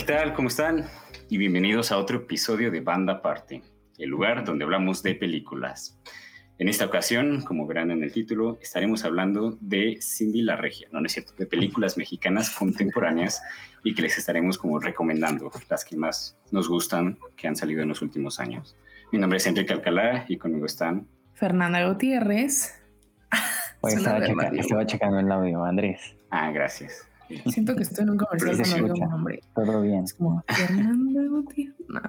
¿qué tal? ¿Cómo están? Y bienvenidos a otro episodio de Banda Aparte, el lugar donde hablamos de películas. En esta ocasión, como verán en el título, estaremos hablando de Cindy la Regia, no, no es cierto, de películas mexicanas contemporáneas y que les estaremos como recomendando, las que más nos gustan, que han salido en los últimos años. Mi nombre es Enrique Alcalá y conmigo están Fernanda Gutiérrez. Oye, estaba, checa- estaba checando el audio, Andrés. Ah, gracias. Siento que estoy en un comercial Sí, escucha. nombre. Todo bien. Es como Fernanda Gutiérrez. No.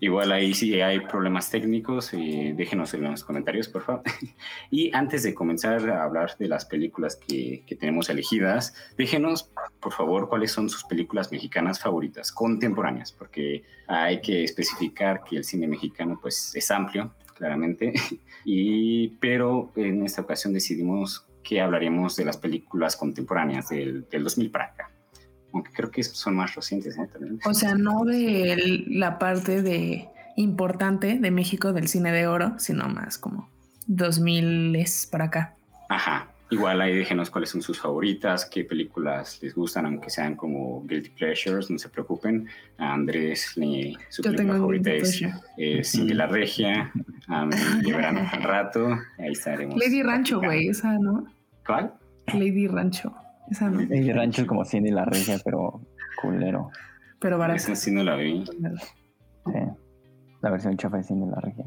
Igual ahí si hay problemas técnicos, eh, déjenos en los comentarios, por favor. Y antes de comenzar a hablar de las películas que, que tenemos elegidas, déjenos, por favor, cuáles son sus películas mexicanas favoritas, contemporáneas, porque hay que especificar que el cine mexicano pues, es amplio, claramente, y, pero en esta ocasión decidimos que hablaríamos de las películas contemporáneas del, del 2000 para acá. Aunque creo que son más recientes, ¿no? También. O sea, no de el- la parte de importante de México del cine de oro, sino más como 2000 es para acá. Ajá. Igual ahí déjenos cuáles son sus favoritas, qué películas les gustan, aunque sean como Guilty Pleasures, no se preocupen. A Andrés, le- su Yo película tengo un favorita es eh, Cindy la Regia. A mí llevarán al rato. Ahí estaremos. Lady Rancho, güey, esa, ¿no? ¿Cuál? Lady Rancho, esa no. El rancho es como Cindy la regia, pero culero. Pero Esa barata. sí no la vi. Sí. La versión chafa de Cindy la regia.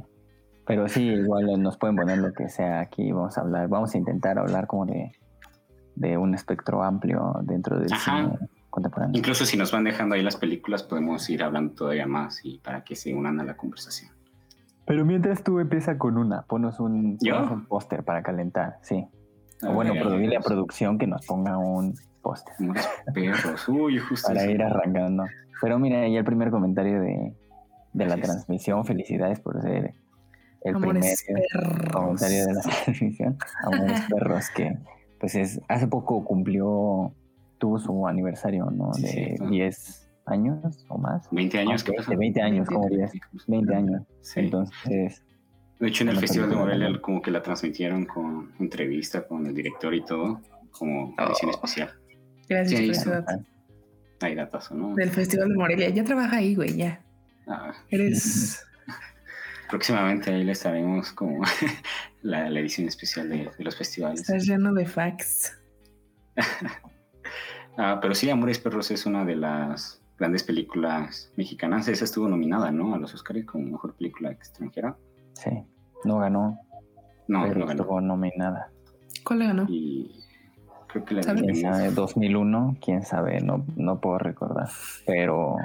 Pero sí, igual nos pueden poner lo que sea aquí. Vamos a hablar, vamos a intentar hablar como de, de un espectro amplio dentro del Ajá. cine contemporáneo. Incluso si nos van dejando ahí las películas, podemos ir hablando todavía más y para que se unan a la conversación. Pero mientras tú empieza con una, ponos un, ¿Yo? ponos un póster para calentar, sí. A O bueno, pedirle a producción que nos ponga un póster Unos perros. Uy, justo. para eso. ir arrancando. Pero mira, ya el primer comentario de, de la transmisión. Felicidades por ser el Amores primer perros. comentario de la transmisión. Amores perros, que pues es hace poco cumplió, tuvo su aniversario, ¿no? Sí, De cierto. 10 años o más. 20 años, ¿qué Ah, pasa? De 20 años, como 10, 20 años. Sí. Entonces, De hecho, en el Festival de Morelia como que la transmitieron con entrevista con el director y todo, como edición Oh. especial. Gracias Sí, por ese dato. Hay datazo, ¿no? Del Festival de Morelia. Ya trabaja ahí, güey, ya. Ah, Eres. próximamente ahí les estaremos como la, la edición especial de, de los festivales. Estás lleno de facts. Ah, pero sí, Amores Perros es una de las grandes películas mexicanas. Esa estuvo nominada, ¿no? A los Oscars como mejor película extranjera. sí, no ganó, No, pero no ganó. estuvo nominada. ¿Cuál le ganó? Y creo que la sabe, 2001, quién sabe, no, no puedo recordar. Pero,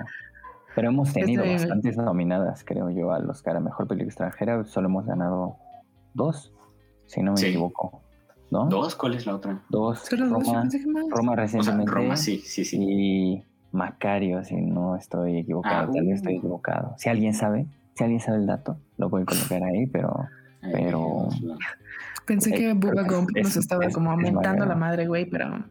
pero hemos tenido Está bien. bastantes nominadas, creo yo, al Oscar a Mejor Película Extranjera. Solo hemos ganado dos, si no me Sí. equivoco. ¿No? ¿Dos? ¿Cuál es la otra? Dos. Roma. Roma O sea, recientemente. Roma, sí, sí, sí. Y Macario, si no estoy equivocado. Ah, tal vez uh. estoy equivocado. Si alguien sabe, si alguien sabe el dato, lo puede colocar ahí, pero pero- Pensé que Eh, Bubba Gump es- nos estaba es- como es aumentando Macario. la madre, güey, pero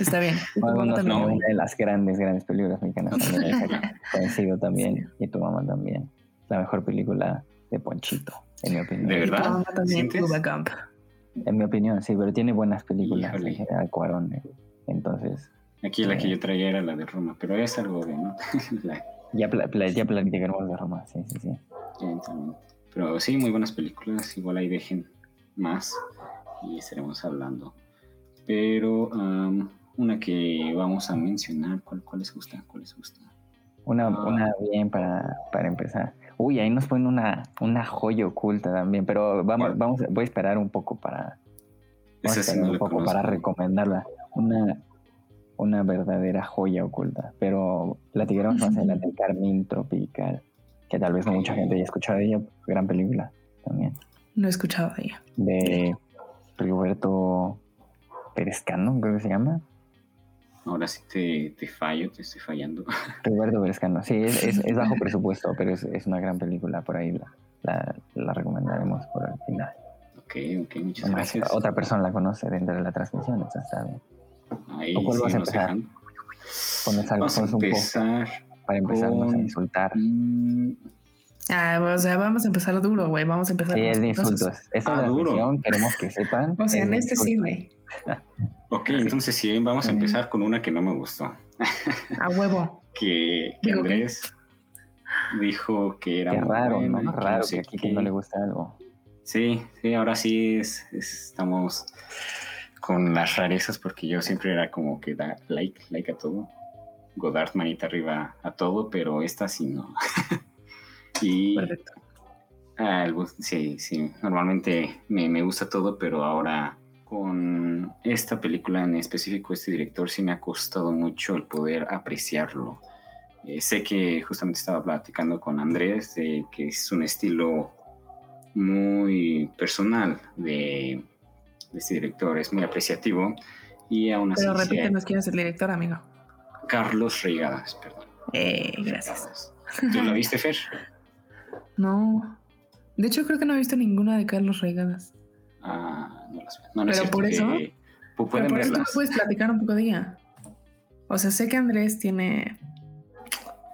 está bien. Bueno, no, una de las grandes, grandes películas mexicanas. Coincido también, y tu mamá también. La mejor película de Ponchito, en mi opinión. ¿De Y tu verdad? mamá también. Bubba Gump. En mi opinión, sí, pero tiene buenas películas Híjole. en general, Cuarón. eh. Entonces, Aquí la que yo traía era la de Roma, pero es algo de, ¿no? La- ya, pla- ya platicaremos de Roma, sí, sí, sí. Pero sí, muy buenas películas. Igual ahí dejen más y estaremos hablando. Pero una que vamos a mencionar, ¿cuál, cuál les gusta? ¿Cuál les gusta? Una, Ah. una bien para, para empezar. Uy, ahí nos ponen una, una joya oculta también, pero vamos, vamos, voy a esperar un poco para, Vamos sí no un poco conozco. para recomendarla. Una, una verdadera joya oculta. Pero platicaremos más adelante Carmín Tropical, que tal vez no mucha gente haya escuchado de ella. Gran película también. No he escuchado de ella. De Rigoberto Perezcano, creo que se llama. Ahora sí te, te fallo, te estoy fallando. Rigoberto Perezcano. Sí, es, es- es bajo presupuesto, pero es, es una gran película. Por ahí la, la, la recomendaremos por el final. ok, ok, muchas Además, gracias. otra persona la conoce dentro de la transmisión. Entonces, está bien. Ahí ¿Con cuál vas a empezar? Pones algo, Vamos a pones un poco empezar. para empezarnos a con- insultar. Mm, Ah, o sea, vamos a empezar duro, güey. Vamos a empezar Sí, con es de insultos. Esta Ah, es la duro. queremos que sepan. O sea, en este sí, güey. Ok, entonces sí, vamos a empezar con una que no me gustó. A huevo. que, que Digo, ¿qué? Andrés dijo que era Qué muy raro, bueno y ¿no? que Raro sé que aquí que no le gusta algo. Sí, sí, ahora sí es- es- estamos con las rarezas porque yo siempre era como que da like, like a todo. Godard manita arriba a todo, pero esta sí no. y Perfecto. ah, sí, sí, normalmente me, me gusta todo, pero ahora con esta película en específico, este director sí me ha costado mucho el poder apreciarlo. Eh, sé que justamente estaba platicando con Andrés de que es un estilo muy personal de, de este director, es muy apreciativo y aún así Pero repítenos quién es el director, amigo. Carlos Reigadas, perdón. Eh, gracias. ¿Tú la viste, Fer? No. De hecho, creo que no he visto ninguna de Carlos Reigadas. Ah, no las veo. No, no es Pero cierto, por eso- eh, pu- Pero pueden por eso tú me puedes platicar un poco de ella. O sea, sé que Andrés tiene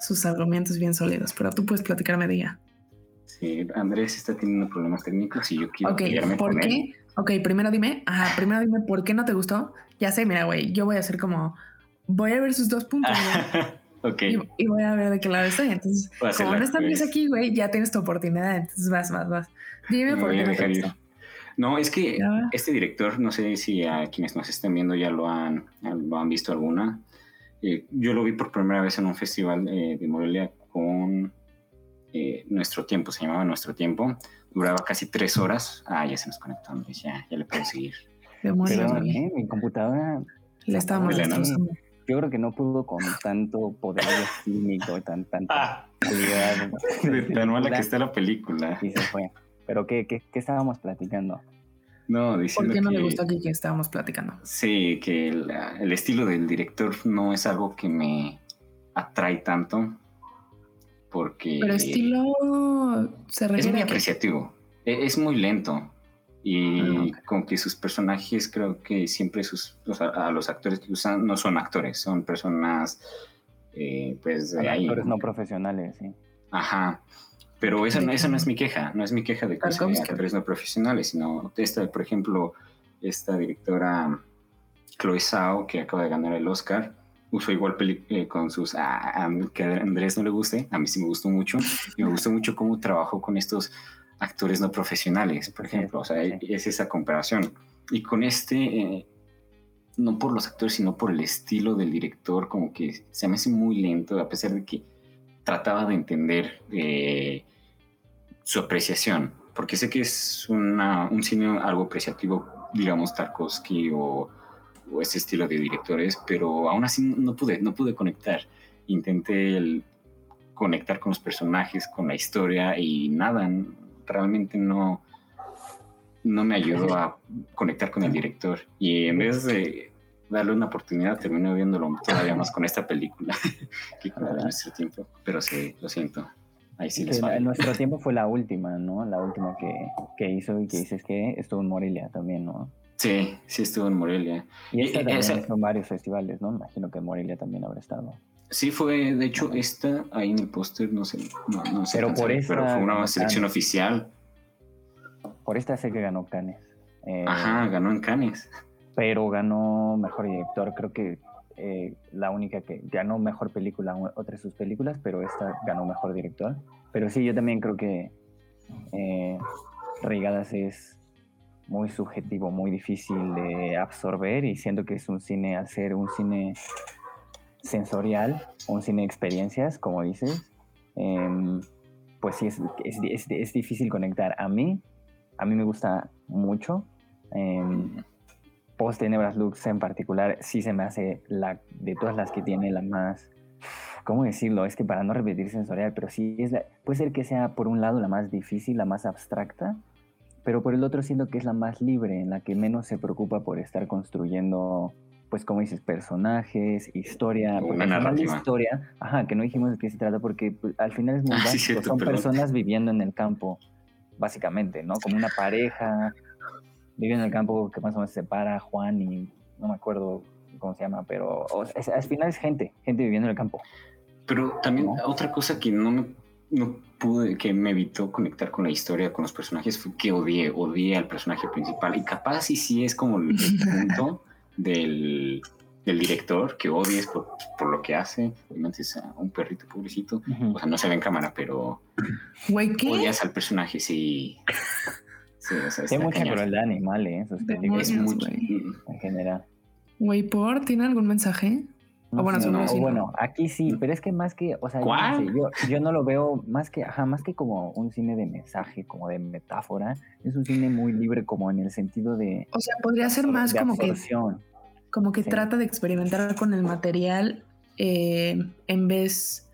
sus argumentos bien sólidos, pero tú puedes platicarme de ella. Sí, Andrés está teniendo problemas técnicos y yo quiero Ok, ¿por con él. Ok, primero dime, ajá, primero dime por qué no te gustó. Ya sé, mira, güey, yo voy a hacer como, voy a ver sus dos puntos, güey, ok, y, y voy a ver de qué lado estoy. Entonces, como no están aquí, güey, ya tienes tu oportunidad, entonces vas, vas, vas. Dime Me por qué no te gustó. No, es que Ya. este director, no sé si a quienes nos estén viendo ya lo han, lo han visto alguna. Eh, yo lo vi por primera vez en un festival eh, de Morelia con eh, Nuestro Tiempo, se llamaba Nuestro Tiempo. Duraba casi tres horas. Ah, ya se nos conectó Andrés, ya, ya le puedo seguir. Demonios, Pero. ¿eh? mi computadora, Le estábamos yo creo que no pudo con tanto poder fílmico, tan, tanta Ah, calidad. de tan mala que está la película. Y se fue. Pero ¿qué, qué, qué estábamos platicando? No, ¿Por diciendo qué no que... le gustó aquí que estábamos platicando? Sí, que la- el estilo del director no es algo que me atrae tanto. Porque Pero estilo se es muy apreciativo. E- Es muy lento. Y Ah, con que sus personajes, creo que siempre sus, o sea, a los actores que usan no son actores, son personas, eh, pues de ahí. Actores no profesionales, sí. Ajá. Pero esa, no- esa no es mi queja, no es mi queja de que sean actores no profesionales, sino esta, por ejemplo, esta directora Chloe Zhao, que acaba de ganar el Oscar, usó igual eh, con sus... ah, a- que a Andrés no le guste, a mí sí me gustó mucho, y me gustó mucho cómo trabajó con estos actores no profesionales, por ejemplo, o sea, sí. es esa comparación. Y con este, eh, no por los actores, sino por el estilo del director, como que se me hace muy lento, a pesar de que trataba de entender eh, su apreciación, porque sé que es una- un cine algo apreciativo, digamos Tarkovsky o, o ese estilo de directores, pero aún así no pude, no pude conectar. Intenté el- conectar con los personajes, con la historia y nada, realmente no, no me ayudó a conectar con el director. Y en vez de darle una oportunidad, terminé viéndolo todavía más con esta película que con la de nuestro tiempo. Pero sí, lo siento. Ahí sí les falla. nuestro tiempo fue la última, ¿no? La última que, que hizo y que dices que estuvo en Morelia también, ¿no? Sí, sí estuvo en Morelia. Y esta Y- también esa- varios festivales, ¿no? Imagino que en Morelia también habrá estado. Sí, fue, de hecho, esta ahí en el póster, no sé, no, no sé Pero por pero fue una selección oficial. Por esta sé que ganó Cannes. Eh, Ajá, ganó en Cannes. Pero ganó mejor director. Creo que eh, la única que ganó mejor película, otra de sus películas, pero esta ganó mejor director. Pero sí, yo también creo que eh, Reigadas es muy subjetivo, muy difícil de absorber y siento que es un cine, al ser un cine sensorial, un cine de experiencias, como dices, em, pues sí, es, es, es- es difícil conectar. A mí, a mí me gusta mucho. em, Post Tenebras Lux en particular, sí se me hace la de todas las que tiene la más. ¿Cómo decirlo? Es que para no repetir sensorial, pero sí es la, puede ser que sea por un lado la más difícil, la más abstracta, pero por el otro siento que es la más libre, en la que menos se preocupa por estar construyendo, pues como dices, personajes, historia, Una narrativa. historia, ajá, que no dijimos de qué se trata, porque pues, al final es muy Ah, sí, cierto, son perdón. personas viviendo en el campo, básicamente, ¿no? Como una pareja, vive en el campo que más o menos se separa Juan y no me acuerdo cómo se llama, pero o sea, es- al final es gente, gente viviendo en el campo. Pero también ¿No? otra cosa que no me no pude, que me evitó conectar con la historia, con los personajes, fue que odié, odié al personaje principal. Y capaz y sí es como el, el punto del, del director que odies por, por lo que hace. Obviamente es a un perrito pobrecito. O sea, no se ve en cámara, pero Güey, ¿qué? odias al personaje, sí. Sí, o sea, Hay mucha cañón. crueldad animal ¿eh? películas Es güey. en general. Güey, ¿por? ¿Tiene algún mensaje? No bueno, sé, seguro no, sí, ¿no? bueno, aquí sí, pero es que más que, o sea, yo, no ¿Cuál? sé, yo, yo no lo veo más que, ajá, más que como un cine de mensaje, como de metáfora, es un cine muy libre como en el sentido de, O sea, podría ser más de como que, absorción. como que Sí. trata de experimentar con el material eh, en vez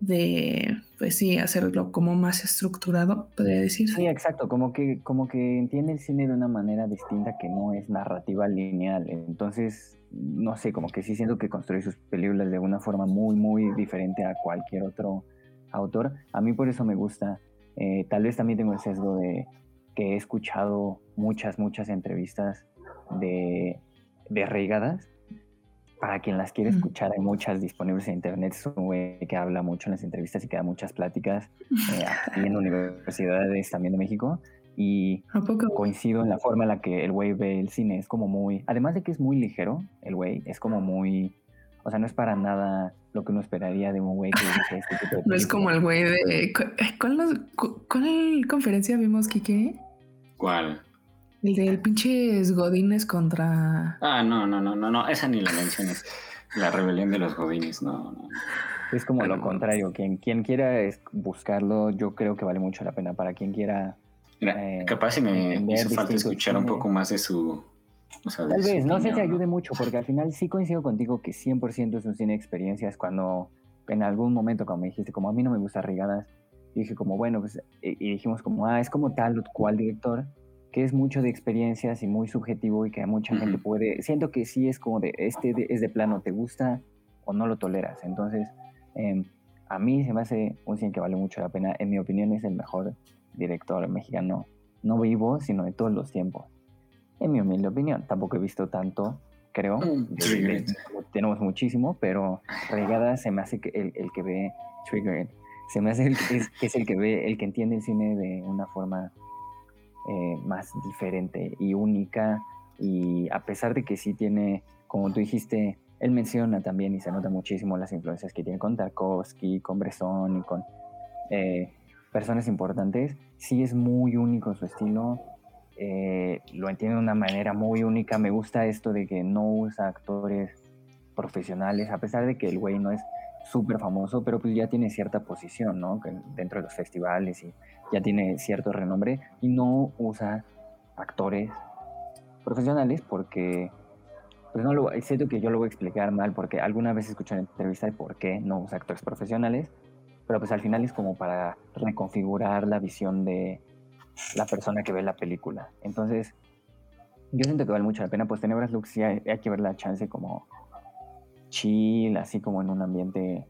de, pues sí, hacerlo como más estructurado, podría decir. Sí, exacto, como que, como que entiende el cine de una manera distinta que no es narrativa lineal. Entonces, no sé, como que sí siento que construye sus películas de una forma muy, muy diferente a cualquier otro autor. A mí por eso me gusta. Eh, tal vez también tengo el sesgo de que he escuchado muchas, muchas entrevistas de, de Reigadas. Para quien las quiere escuchar, hay muchas disponibles en internet. Es un güey que habla mucho en las entrevistas y que da muchas pláticas eh, aquí en universidades también de México. Y ¿A poco? coincido en la forma en la que el güey ve el cine. Es como muy, además de que es muy ligero, el güey, es como muy, o sea, no es para nada lo que uno esperaría de un güey que dice este tipo de No es como el güey de... ¿cu- ¿Cuál, nos- cu- cuál conferencia vimos, Kike? ¿Cuál? El del pinches Godines contra... Ah, no, no, no, no, no, esa ni la menciones. La rebelión de los godines, no, no. Es como lo contrario. Quien, quien quiera es buscarlo, yo creo que vale mucho la pena. Para quien quiera, Mira, Eh, capaz si me hizo falta escuchar un poco más de su. O sea, de tal su vez, no sé si opinión, ayude mucho, porque al final sí coincido contigo que 100% es un cine de experiencias. Cuando en algún momento, cuando me dijiste, como a mí no me gusta Rigadas, dije como, bueno, pues, y, y dijimos como, ah, es como tal o cual director, que es mucho de experiencias y muy subjetivo y que mucha gente puede, siento que sí es como de, este de- es de plano, ¿te gusta o no lo toleras? Entonces, em, a mí se me hace un cine que vale mucho la pena, en mi opinión es el mejor director mexicano, no vivo, sino de todos los tiempos, en mi humilde opinión, tampoco he visto tanto, creo, Mm, Triggered. tenemos muchísimo, pero Regada se me hace que el, el que ve Triggered, se me hace el, que es, es el que ve, el que entiende el cine de una forma eh, más diferente y única. Y a pesar de que sí tiene, como tú dijiste, él menciona también y se nota muchísimo las influencias que tiene con Tarkovsky, con Bresson y con eh, personas importantes, sí es muy único su estilo. eh, lo entiende de una manera muy única. Me gusta esto de que no usa actores profesionales, a pesar de que el güey no es súper famoso, pero pues ya tiene cierta posición, ¿no? Dentro de los festivales y ya tiene cierto renombre y no usa actores profesionales porque pues no lo siento que yo lo voy a explicar mal porque alguna vez escuché en entrevista de por qué no usa actores profesionales pero pues al final es como para reconfigurar la visión de la persona que ve la película entonces yo siento que vale mucho la pena pues Tenebras Lux sí hay, hay que ver la chance como chill así como en un ambiente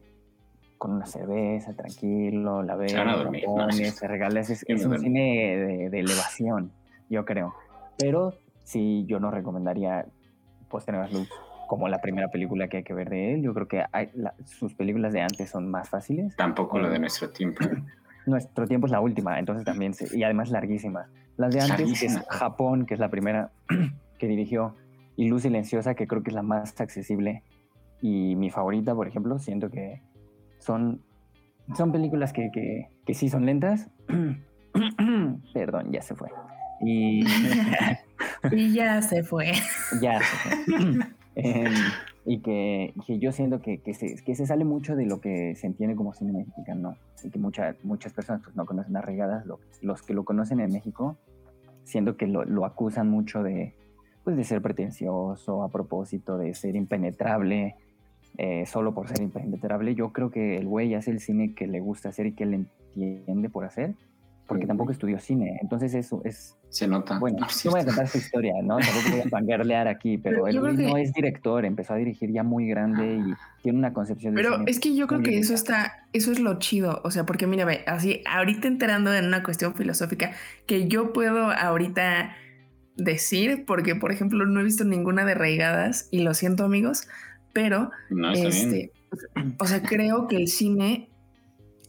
con una cerveza, tranquilo, la ves, Se van a la dormir, no, pones, sí. te regalas, es, me es un cine de, de elevación, yo creo. Pero sí, yo no recomendaría pues, Tenebras Lux como la primera película que hay que ver de él. Yo creo que hay, la- sus películas de antes son más fáciles. Tampoco lo de Eh, nuestro tiempo. Nuestro tiempo es la última, entonces también, se- y además larguísima. Las de antes, que es Larguísima. Japón, que es la primera que dirigió, y Luz Silenciosa, que creo que es la más accesible. Y mi favorita, por ejemplo, siento que son, son películas que, que, que sí son lentas. Perdón, ya se fue. Y Y ya se fue. ya se fue. Em, y que, que yo siento que, que, se, sale mucho de lo que se entiende como cine mexicano y que mucha- muchas personas pues, no conocen arraigadas. Lo- los que lo conocen en México, siento que lo, lo acusan mucho de, pues, de ser pretencioso a propósito de ser impenetrable, eh, solo por ser impenetrable. Yo creo que el güey hace el cine que le gusta hacer y que le entiende por hacer, porque tampoco estudió cine. Entonces eso es Se nota. bueno, No, sí voy a contar su historia, ¿no? Tampoco voy a fangirlear aquí, pero Pero él creo no que- es director, empezó a dirigir ya muy grande y tiene una concepción de Pero es que yo creo que eso está, eso es lo chido. O sea, porque mira, ve, así, ahorita enterando en una cuestión filosófica que yo puedo ahorita decir, porque por ejemplo no he visto ninguna de Reigadas y lo siento amigos, pero No, bien. este, o sea, creo que el cine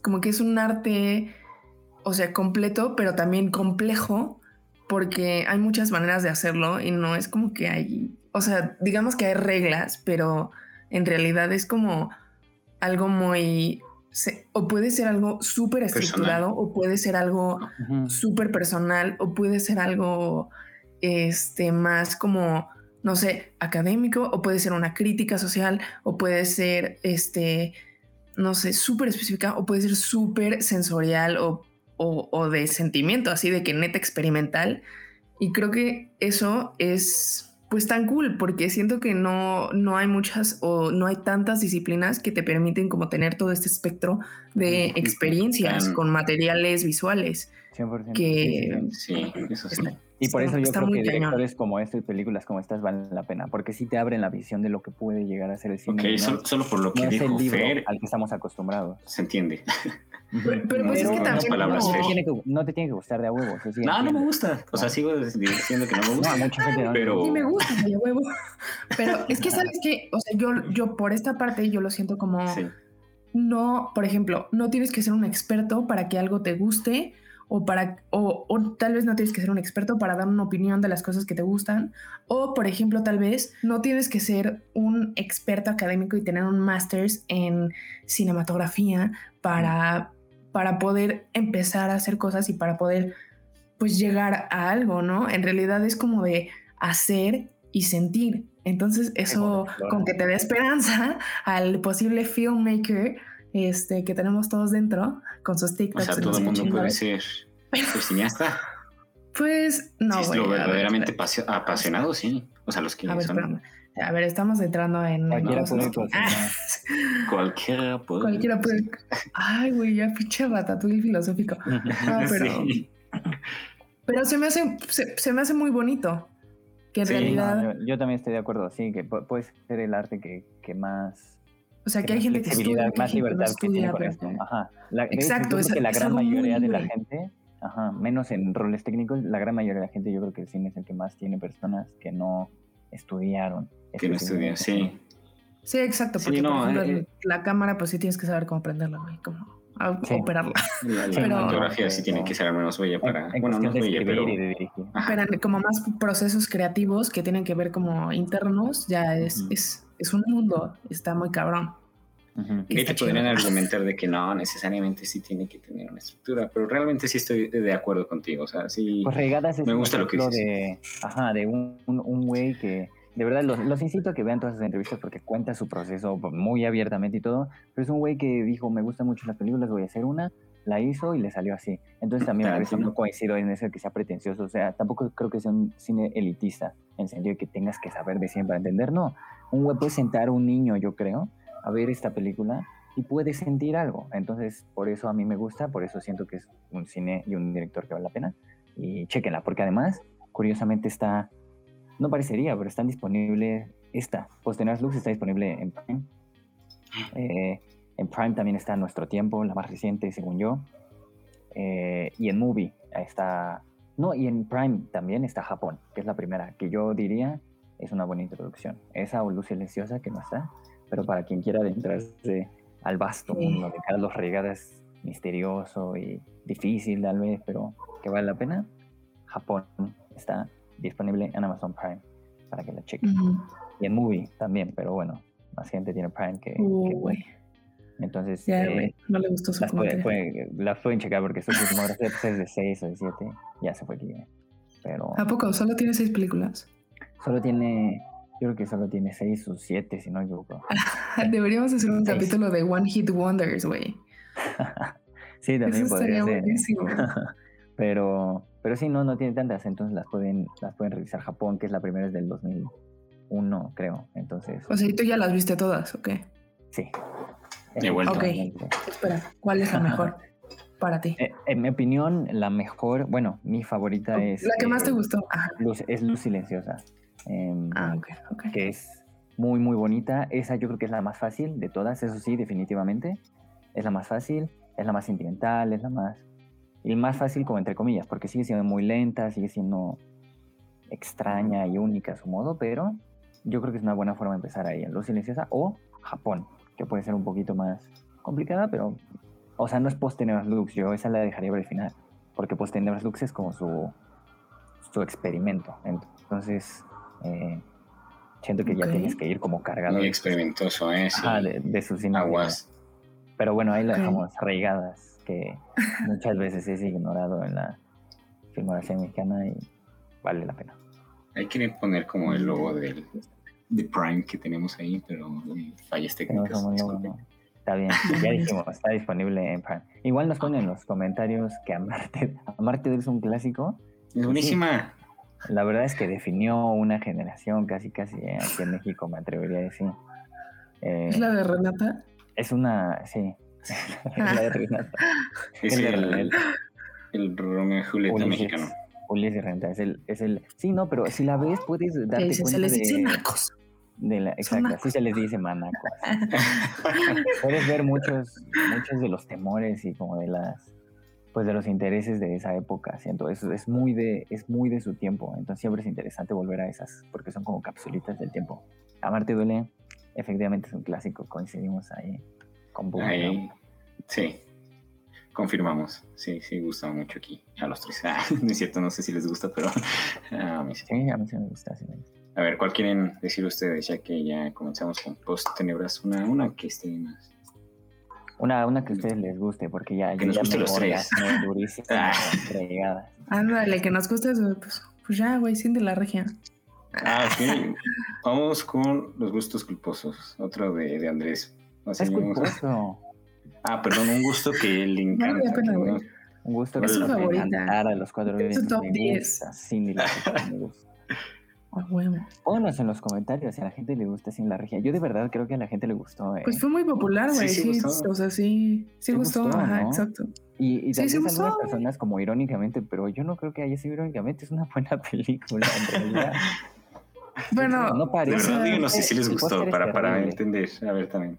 como que es un arte, o sea, completo, pero también complejo porque hay muchas maneras de hacerlo y no es como que hay, o sea, digamos que hay reglas, pero en realidad es como algo muy, o puede ser algo súper estructurado, o puede ser algo súper personal, o puede ser algo, este, más como, no sé, académico, o puede ser una crítica social, o puede ser, este, no sé, súper específica, o puede ser súper sensorial, o o, de sentimiento, así de que neta experimental. Y creo que eso es pues tan cool porque siento que no, no hay muchas o no hay tantas disciplinas que te permiten como tener todo este espectro de experiencias con materiales visuales. 100%. Que sí, eso sí. Y por eso yo creo que directores como este y películas como estas valen la pena, porque sí te abren la visión de lo que puede llegar a ser el cine. Ok, solo, por lo que no dijo es el libro Fer, al que estamos acostumbrados. Se entiende. Pero, pues es que también no, te tiene que, no te tiene que gustar de a huevo. no, no me gusta. O sea, sigo diciendo que no me gusta. No, mucha gente no. Pero... Sí me gusta de a huevo. Pero es que, ¿sabes qué? O sea, yo, yo por esta parte yo lo siento como... No, por ejemplo, no tienes que ser un experto para que algo te guste o para o, o, tal vez no tienes que ser un experto para dar una opinión de las cosas que te gustan o por ejemplo tal vez no tienes que ser un experto académico y tener un másters en cinematografía para para poder empezar a hacer cosas y para poder pues llegar a algo, ¿no? En realidad es como de hacer y sentir. Entonces eso con que te dé esperanza al posible filmmaker este, que tenemos todos dentro con sus TikToks. O sea, todo el mundo puede ser, cineasta. Pues no. Si es lo verdaderamente apasionado, sí. O sea, los que a ver, son. A ver, estamos entrando en. Cualquiera puede Cualquiera puede. Cualquiera puede. Ay, güey, ya pinche ratatouille filosófico. No, pero. Pero se me hace, se, me hace muy bonito. Que en realidad. yo, también estoy de acuerdo, sí, que puede ser el arte que, que más. O sea, que hay gente que estudia. Más libertad que tiene con esto. Ajá. Exacto. Es que la gran mayoría de la gente. Ajá, menos en roles técnicos, la gran mayoría de la gente, yo creo que el cine es el que más tiene personas que no estudiaron que no estudia, sí. Sí, exacto, porque eh, la cámara pues sí tienes que saber cómo prenderla, como operarla. La, fotografía sí tiene que ser al menos bella para, bueno, no bella, pero... pero como más procesos creativos que tienen que ver como internos, ya es, es, es un mundo, está muy cabrón. Y te podrían argumentar de que no, necesariamente sí tiene que tener una estructura, pero realmente sí estoy de acuerdo contigo, o sea, sí... Pues regadas me gusta lo que dices. De, ajá, de un güey un, que de verdad, los, incito a que vean todas esas entrevistas porque cuenta su proceso muy abiertamente y todo. Pero es un güey que dijo, me gustan mucho las películas, voy a hacer una. La hizo y le salió así. Entonces también a veces no coincido en eso que sea pretencioso. O sea, tampoco creo que sea un cine elitista, en el sentido de que tengas que saber de siempre para entender. No, un puede sentar un niño, yo creo, a ver esta película y puede sentir algo. Entonces, por eso a mí me gusta, por eso siento que es un cine y un director que vale la pena. Y chequenla, porque además, curiosamente, está no parecería, pero están disponibles. Esta, Postenas Lux está disponible en Prime. Eh, en Prime también está Nuestro Tiempo, la más reciente, según yo. Eh, y en Movie está. No, y en Prime también está Japón, que es la primera, que yo diría es una buena introducción. Esa o Luz Silenciosa, que no está, pero para quien quiera adentrarse al vasto mundo de Carlos Regadas, misterioso y difícil tal vez, pero que vale la pena, Japón está disponible en Amazon Prime para que la chequen. Y en Movie también, pero bueno, más gente tiene Prime que, uh, Entonces, ya, eh, no le gustó su las, puede, las pueden checar porque su filmografía es de 6 o de 7. Ya se fue aquí. Pero, ¿A poco? ¿Solo tiene 6 películas? Solo tiene, yo creo que solo tiene 6 o 7, si no me equivoco. Deberíamos hacer un capítulo de One Hit Wonders, güey. sí, también Eso podría ser. Buenísimo. pero, pero sí, no, no tiene tantas, entonces las pueden, las pueden revisar. Japón, que es la primera, es del 2001, creo. Entonces. O sea, ¿y tú ya las viste todas, ok? Sí. De vuelta. Ok, espera, ¿cuál es la mejor para ti? Eh, en mi opinión, la mejor, bueno, mi favorita es. La que más te gustó. Luz, es Luz Silenciosa. Em, ah. Que es muy, muy bonita. Esa yo creo que es la más fácil de todas, eso sí, definitivamente. Es la más fácil, es la más sentimental, es la más y más fácil como entre comillas, porque sigue siendo muy lenta, sigue siendo extraña y única a su modo, pero yo creo que es una buena forma de empezar ahí, en Luz Silenciosa o Japón, que puede ser un poquito más complicada, pero, o sea, no es Post Lux, yo esa la dejaría para el final, porque Post Lux es como su, su experimento. Entonces, eh, siento que ya Ok. tienes que ir como cargado Muy experimentoso, ¿eh? Sí. ajá, de, de sus. Aguas. Pero bueno, ahí lo Ok. dejamos reigadas, que muchas veces es ignorado en la filmografía mexicana y vale la pena. Hay que poner como el logo del de Prime que tenemos ahí, pero fallas técnicas. logo. ¿no? Está bien, ya dijimos, está disponible en Prime. Igual nos ponen en los comentarios que Amarte, Amarte es un clásico. Es buenísima. La verdad es que definió una generación casi casi aquí en México, me atrevería a decir. Eh, ¿Es la de Renata? es una, sí, es la de Renata. Es El de- el, el- el Romeo y Julieta Ulises. mexicano. Ulises Renta, es el, es el, sí, no, pero si la ves puedes darte dice, cuenta se les de, dice nacos. de la, exacto, así se les dice manacos. puedes ver muchos, muchos de los temores y como de las, pues de los intereses de esa época, siento, es, es muy de, es muy de su tiempo, entonces siempre es interesante volver a esas, porque son como capsulitas del tiempo. Amarte duele, efectivamente es un clásico, coincidimos ahí con Boom, Ahí, sí, confirmamos. Sí, sí, gusta mucho aquí a los tres. Ah, no es cierto, no sé si les gusta, pero a mí sí. Sí, a mí sí me gusta, sí me gusta. A ver, ¿cuál quieren decir ustedes? Ya que ya comenzamos con Post Tenebras, una, una que esté más. Una, una que a ustedes les guste, porque ya, Que yo nos ya guste me los tres. durísimo Ah. Ándale, que nos guste eso. Pues, pues ya, güey, sin de la regia. Ah, ok. Vamos con los gustos culposos. Otro de, de Andrés. Sea, Es culposo. Ah, perdón, un gusto que le encanta. La pena, no- Un gusto Es que su nos favorita. encantara los cuatro Es su top Me 10. gusta, Cindy la me gusta. A huevo. Pónganos en los comentarios si a la gente le gusta Cindy la Regia. Yo de verdad creo que a la gente le gustó. eh. Pues fue muy popular, Sí, güey. sí Sí, gustó. o sea, sí, sí Sí gustó. gustó, Ajá, ¿no? exacto. y y sí, sí vez gustó. algunas personas como irónicamente, pero yo no creo que haya sido irónicamente. Es una buena película en realidad. Bueno, no De parece. verdad, díganos si sí les gustó para, para entender. A ver también.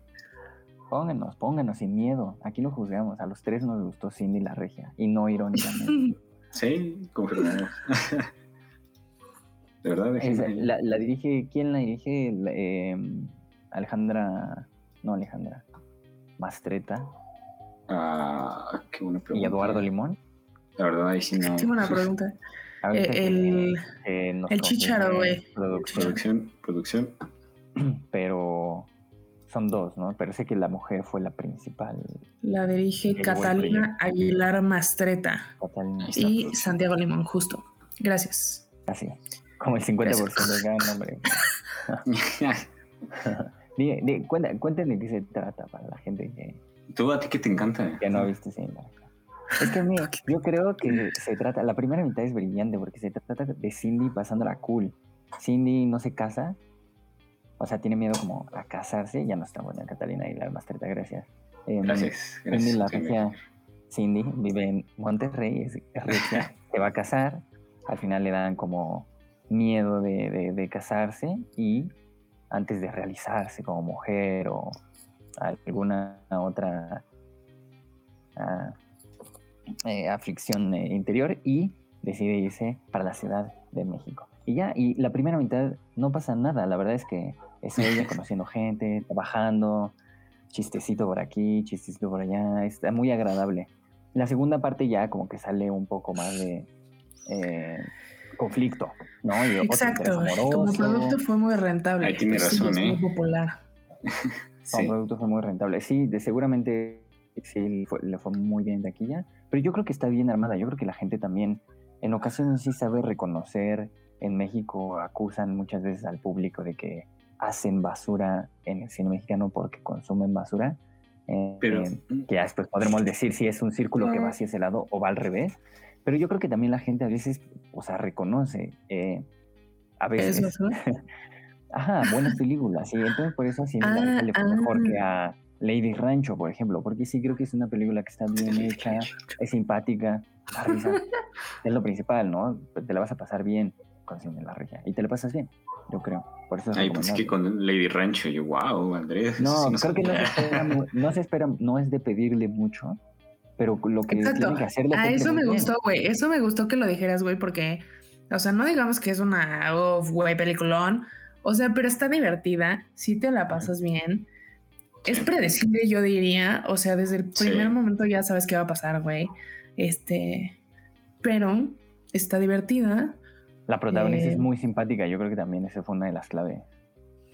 Pónganos, pónganos sin miedo. Aquí lo juzgamos. A los tres nos gustó Cindy la Regia. Y no irónicamente. Sí, confirmamos. De verdad, Es- la, la dirige, ¿quién la dirige? La, eh, Alejandra, no Alejandra, Mastreta Ah, qué buena pregunta. y Eduardo Limón. La verdad, ahí sí no. tengo una pregunta. Eh, el- nos el chícharo, güey. producción, Producción, producción. Pero son dos, ¿no? Parece que la mujer fue la principal. La dirige Catalina Aguilar Mastreta Catalina, y Santiago Limón, justo. Gracias. Así, como el 50% de cada nombre. Di- cuenta- Cuéntenme de qué se trata para la gente que, ¿Tú a ti que te encanta? que no ha visto Cindy la Regia. Es que a mí, yo creo que se trata, la primera mitad es brillante porque se trata de Cindy pasándola cool. Cindy no se casa, o sea, tiene miedo como a casarse, ya no está buena Catalina y la Mastreta, gracias. Em, Gracias. Cindy gracias la regia, Cindy vive en Monterrey, es es regia, se va a casar, al final le dan como miedo de, de- de casarse y antes de realizarse como mujer o alguna otra ah, eh, aflicción eh, interior y decide irse para la Ciudad de México. Y ya, y la primera mitad no pasa nada, la verdad es que es ella conociendo gente, trabajando, chistecito por aquí, chistecito por allá, está muy agradable. La segunda parte ya como que sale un poco más de eh, conflicto, ¿no? Y Exacto. Como producto fue muy rentable. Ahí tiene Sí, razón, es muy ¿eh? popular. Como Sí. producto fue muy rentable. Sí, de, seguramente sí le fue, le fue muy bien de taquilla, pero yo creo que está bien armada. Yo creo que la gente también en ocasiones sí sabe reconocer. En México acusan muchas veces al público de que hacen basura en el cine mexicano porque consumen basura. Eh, Pero, eh, que ya después podremos decir si es un círculo que va hacia ese lado o va al revés. Pero yo creo que también la gente a veces, o sea, reconoce, eh, a ¿Es veces, basura? ajá, buenas películas, y entonces por eso así Ah, le fue mejor ah. que a Lady Rancho, por ejemplo, porque sí creo que es una película que está bien hecha, es simpática, da risa, es lo principal, ¿no? Te la vas a pasar bien con Cine en la Regia, y te la pasas bien, yo creo, por eso es Ay, pensé que con Lady Rancho, yo, wow, Andrés. No, sí creo que no se, espera, no se espera, no es de pedirle mucho, pero lo que Exacto. tienen que hacer lo A eso me bien. gustó, güey. Eso me gustó que lo dijeras, güey, porque, o sea, no digamos que es una, güey, peliculón. O sea, pero está divertida. Si te la pasas bien. Es Sí. predecible, yo diría. O sea, desde el Sí. primer momento ya sabes qué va a pasar, güey. Este, pero está divertida. La protagonista Eh. es muy simpática, yo creo que también esa fue una de las claves.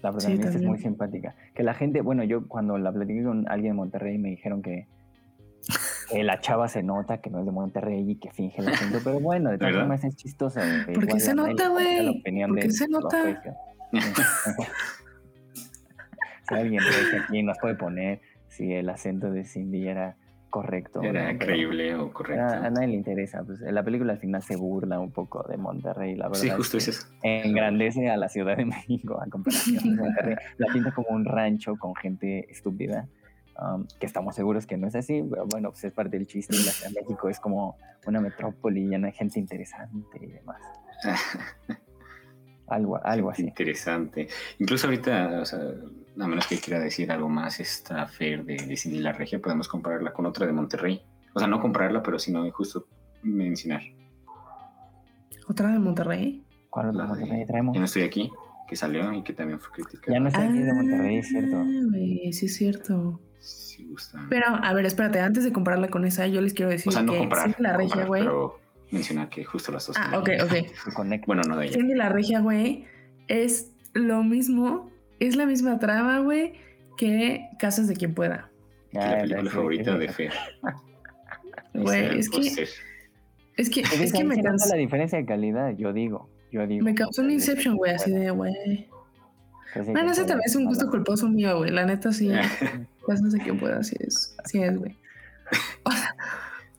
La protagonista es muy simpática. Que la gente, bueno, yo cuando la platiqué con alguien de Monterrey me dijeron que, que la chava se nota que no es de Monterrey y que finge el acento, pero bueno, de todas formas es chistosa. güey, ¿Por qué igual se nota, güey? ¿Por qué se nota? si alguien ve aquí nos puede poner si el acento de Cindy era correcto. Era no, pero- creíble o correcto. a, a nadie le interesa. Pues, la película al final se burla un poco de Monterrey, la verdad. Sí, justo es eso. Engrandece a la Ciudad de México a comparación de Monterrey. La pinta como un rancho con gente estúpida. Um, que estamos seguros que no es así, pero bueno, pues es parte del chiste. La Ciudad de México es como una metrópoli llena de gente interesante y demás. Algo, algo así. Interesante. Incluso ahorita, o sea, a menos que quiera decir algo más, esta Fer de, de Cindy la Regia, podemos compararla con otra de Monterrey. O sea, no compararla, pero sino justo mencionar. ¿Otra de Monterrey? ¿Cuál La otro de Monterrey traemos? Ya no estoy aquí, que salió y que también fue criticada. Ya no está aquí de Monterrey, es cierto. Ah, sí, es cierto. Gusta. Pero, a ver, espérate, antes de compararla con esa, yo les quiero decir o sea, no que comparar, Cindy la no Regia, güey. pero mencionar que justo las dos. Ah, ok, ok. Bueno, no de ella. Cindy la Regia, güey, es lo mismo, es la misma trama, güey, que Casas de quien pueda. Que Ah, la película sí, favorita sí, de. Fer. Güey, es que, es que, Pues es que me cansó, la diferencia de calidad, yo digo. Yo digo. me causó un Inception, güey, así de, güey. Pues Bueno, ese también es un gusto culposo mío, güey. La neta sí, Casas de quien pueda, sí es, sí es, güey. O sea,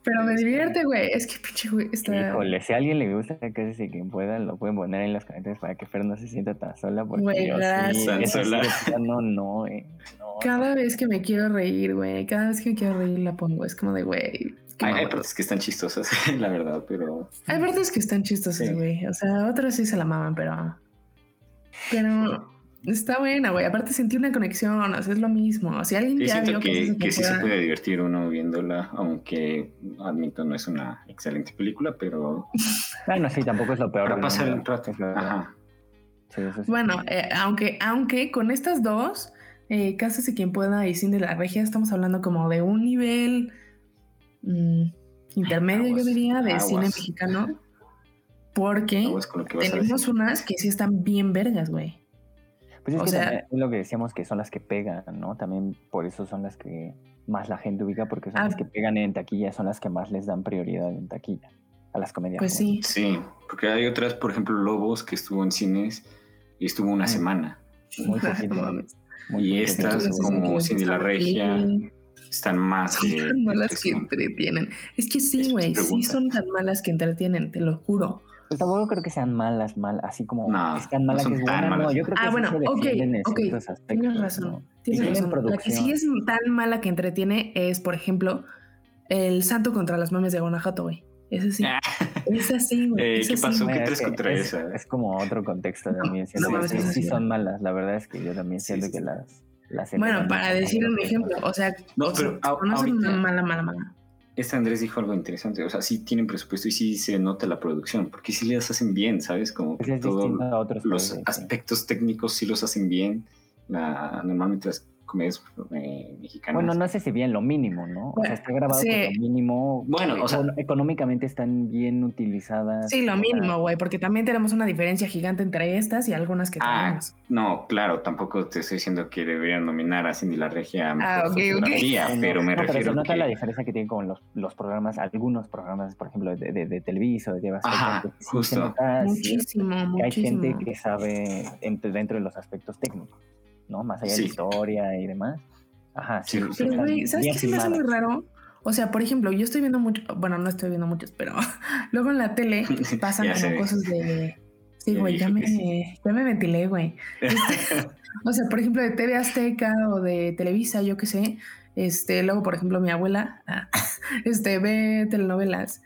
Pero me divierte, güey. Es que pinche, güey, está... Híjole, si a alguien le gusta que si quien pueda, lo pueden poner en los comentarios para que Fer no se sienta tan sola. Porque Güey, yo sí, gracias. eso sí, Sola. plano, no, eh, no. Cada vez que me quiero reír, güey, cada vez que me quiero reír la pongo. Es como de, güey. Hay, partes que están chistosas, la verdad, pero. Hay partes que están chistosas, Sí. güey. O sea, otras sí se la maman, pero. Pero está buena, güey. Aparte sentí una conexión, o sea, es lo mismo. Si alguien Yo ya siento vio que, de que sí se puede divertir uno viéndola, aunque admito no es una excelente película, pero Bueno, sí, tampoco es lo peor. para pasar el rato. Ajá. Sí. Bueno, eh, aunque, aunque con estas dos, eh, Casas de quien pueda y Cindy la Regia, estamos hablando como de un nivel mm, intermedio, Aguas, yo diría, de cine mexicano. Porque tenemos unas que sí están bien vergas, güey. Pues es o que sea- también es lo que decíamos que son las que pegan, ¿no? También por eso son las que más la gente ubica, porque son Ah. las que pegan en taquilla, son las que más les dan prioridad en taquilla a las comedias. Pues sí. Sí, porque hay otras, por ejlo, Lobos, que estuvo en cines y estuvo una Mm. semana. Muy poquito. Muy Y estas, Entonces, como sí, Cindy la Regia, bien. están más Son que. tan malas que son- entretienen. Es que sí, güey, sí son tan malas que entretienen, te lo juro. Pues tampoco creo que sean malas, mal, así como No, es tan no mala son que es buena. No, malas. yo creo que Ah, sí bueno, se ok, defienden en ok, ciertos aspectos. Tienes razón. ¿no? Tienes razón. La que sí es tan mala que entretiene es, por ejemplo, El Santo contra las mames de Guanajuato, güey. Ese sí. Ah, Es así, güey. Eh, es ¿qué así. pasó? Bueno, ¿Qué es que contra es, esa? Es como otro contexto también. siento no, que es sí, así. sí son malas. La verdad es que yo también siento sí, que las, las Bueno, para decir un ejemplo, o sea, No, o sea, pero no son una mala, mala, mala. Este Andrés dijo algo interesante. O sea, sí tienen presupuesto y sí se nota la producción, porque sí las hacen bien, ¿sabes? Como todos los países, sí. aspectos técnicos sí los hacen bien. La, normalmente las comedias eh, mexicanas. Bueno, no sé si bien lo mínimo, ¿no? O sea, está grabado Sí. lo mínimo. Bueno, o sea- Econ- económicamente están bien utilizadas. Sí, lo mínimo, güey, porque también tenemos una diferencia gigante entre estas y algunas que Ah, tenemos. no, claro, tampoco te estoy diciendo que deberían nominar a Cindy la Regia a Ah, ok, ok. fotografía, no, pero me no, refiero se nota que la diferencia que tienen con los, los programas, algunos programas, por ejemplo, de, de, de Televisa o de Lleva Ajá, justo. nota Muchísimo, que hay muchísimo. gente que sabe entre- dentro de los aspectos técnicos, ¿no? Más allá de la historia y demás. Ajá, sí. Sí, Pero, güey, ¿sabes qué se me hace muy raro? O sea, por ejemplo, yo estoy viendo mucho, bueno, no estoy viendo muchos, pero luego en la tele pasan como cosas de... Sí, güey, ya me, ya me ventilé, güey. Este, o sea, por ejemplo, de TV Azteca o de Televisa, yo qué sé. Este, luego, por ejemplo, mi abuela, este, ve telenovelas.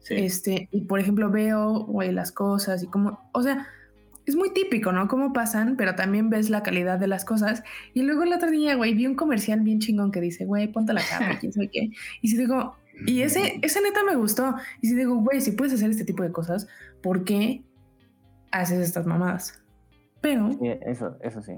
Sí. Este, y por ejemplo, veo, güey, las cosas y cómo, o sea, es muy típico, ¿no? Cómo pasan, pero también ves la calidad de las cosas. Y luego el otro día, güey, vi un comercial bien chingón que dice, güey, ponte la capa, quién sabe qué. Y si digo, y ese, ese neta me gustó. Y si digo, güey, si puedes hacer este tipo de cosas, ¿por qué haces estas mamadas? Pero, Sí, eso, eso sí.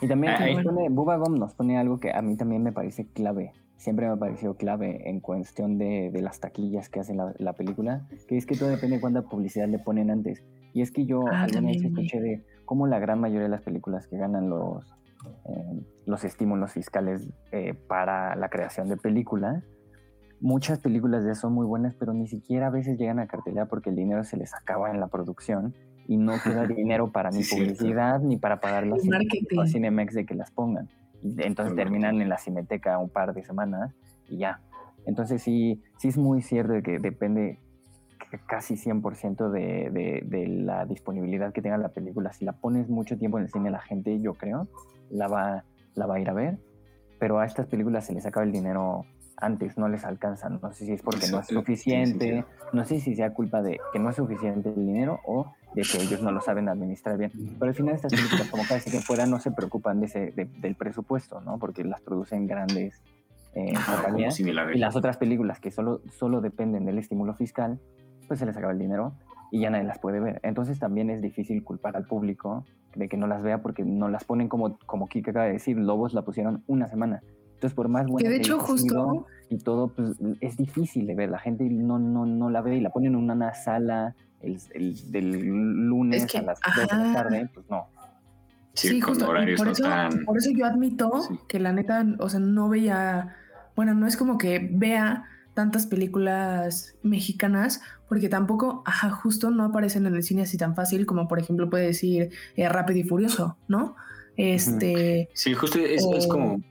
Y también Ah, nos pone, Bubba Gum nos pone algo que a mí también me parece clave. Siempre me ha parecido clave en cuestión de, de las taquillas que hace la, la película, que es que todo depende de cuánta publicidad le ponen antes. Y es que yo Ah, alguna vez escuché de cómo la gran mayoría de las películas que ganan los, eh, los estímulos fiscales eh, para la creación de películas, muchas películas de son muy buenas, pero ni siquiera a veces llegan a cartelera porque el dinero se les acaba en la producción y no queda dinero para ni Sí, publicidad ni para pagar las a Cinemex de que las pongan. Y entonces terminan en la cineteca un par de semanas y ya. Entonces sí, sí es muy cierto de que depende casi 100% de, de, de la disponibilidad que tenga la película. Si la pones mucho tiempo en el cine, la gente, yo creo, la va, la va a ir a ver. Pero a estas películas se les acaba el dinero antes, no les alcanza. No sé si es porque no es suficiente, no sé si sea culpa de que no es suficiente el dinero o de que ellos no lo saben administrar bien. Pero al final estas películas, como casi que fuera, no se preocupan de ese, de- del presupuesto, ¿no? Porque las producen grandes eh, como compañías. Y las otras películas que solo, solo dependen del estímulo fiscal, pues se les acaba el dinero y ya nadie las puede ver. Entonces también es difícil culpar al público de que no las vea porque no las ponen como, como Kika acaba de decir, Lobos la pusieron una semana. Entonces por más buena Que de hecho justo y todo, pues es difícil de ver. La gente no, no, no la ve y la ponen en una sala el, el- del lunes Es que, a las 2 de la tarde, pues no. Sí, justo. por, no eso, tan... por eso yo admito Sí. que la neta, o sea, no veía, bueno, no es como que vea tantas películas mexicanas, porque tampoco, ajá, justo no aparecen en el cine así tan fácil como, por ejemplo, puede decir eh, Rápido y Furioso, ¿no? Este, Sí, justo es, es O- como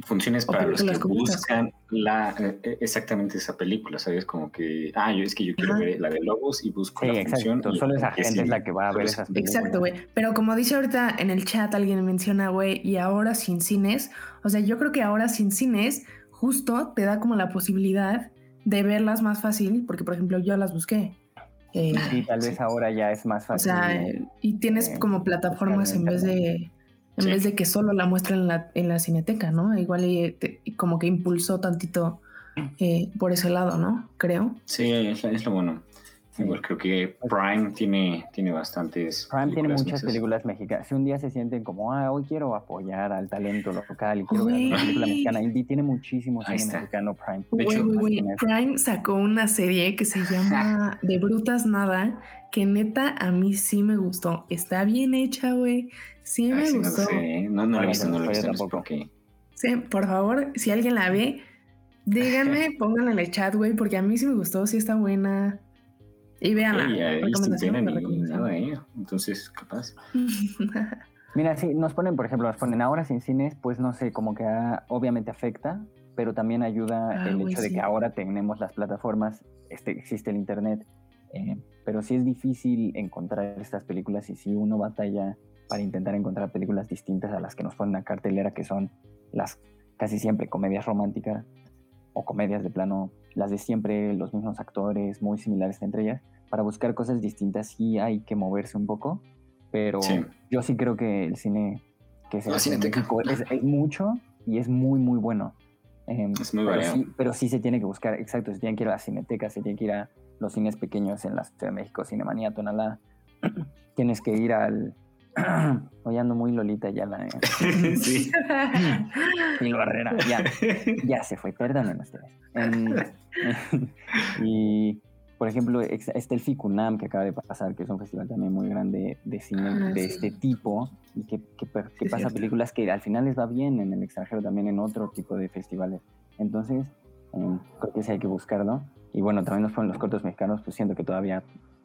funciones para los que buscan la, eh, exactamente esa película, ¿sabes? Como que, ah, yo es que yo quiero Ajá. ver la de Lobos y busco Sí, la función. exacto. y- Solo esa gente sí, es la que va a ver es- esas películas. Exacto, güey. Pero como dice ahorita en el chat, alguien menciona, güey, y ahora sin cines. O sea, yo creo que ahora sin cines, justo te da como la posibilidad de verlas más fácil, porque por ejemplo yo las busqué. Eh, Sí, tal vez Sí. ahora ya es más o fácil. sea, eh, y tienes eh, como plataformas en vez de. En Sí. vez de que solo la muestren en la, en la cineteca, ¿no? Igual y, te- y como que impulsó tantito eh, por ese lado, ¿no? Creo. Sí, es, es lo bueno. Sí. Igual creo que Prime tiene, tiene bastantes. Prime tiene muchas películas mexicanas. Si un día se sienten como, ah, hoy quiero apoyar al talento local y quiero ver una película mexicana indie, tiene muchísimo Ahí cine está. mexicano Prime. De hecho. Prime sacó una serie que se llama De Brutas Nada, que neta a mí sí me gustó. Está bien hecha, güey. Sí me Ay, sí, no, gustó. sé, no, no la he visto, no la he visto. tampoco. qué. Sí, por favor, si alguien la ve, díganme, pónganla en el chat, güey, porque a mí sí me gustó, sí está buena. Y véanla. Recomendación, recomendación. nada, ¿eh? Entonces, capaz. Mira, sí, nos ponen, por ejemplo, nos ponen ahora sin cines, pues no sé, como que ah, obviamente afecta, pero también ayuda Ah, el hecho de sí. que ahora tenemos las plataformas, este, existe el internet, eh, pero sí es difícil encontrar estas películas y si uno batalla para intentar encontrar películas distintas a las que nos ponen a cartelera, que son las casi siempre comedias románticas o comedias de plano, las de siempre, los mismos actores, muy similares entre ellas, para buscar cosas distintas sí hay que moverse un poco, pero Sí. yo sí creo que el cine que se hace es, es mucho y es muy, muy bueno. Em, Es muy pero, variado. sí, pero sí se tiene que buscar, exacto, se tiene que ir a la cineteca, se tiene que ir a los cines pequeños en la Ciudad de México, Cinemanía, Tonalá. Tienes que ir al... Hoy ando muy Lolita ya la... sí. Mil Barrera, ya, ya se fue, perdonen ustedes. Em, y, por ejemplo, está el FICUNAM que acaba de pasar, que es un festival también muy grande de cine Ah, de sí. este tipo, y que, que, que Es pasa cierto. películas que al final les va bien en el extranjero, también en otro tipo de festivales. Entonces, em, creo que sí hay que buscarlo. Y bueno, también nos ponen los cortos mexicanos, pues siento que todavía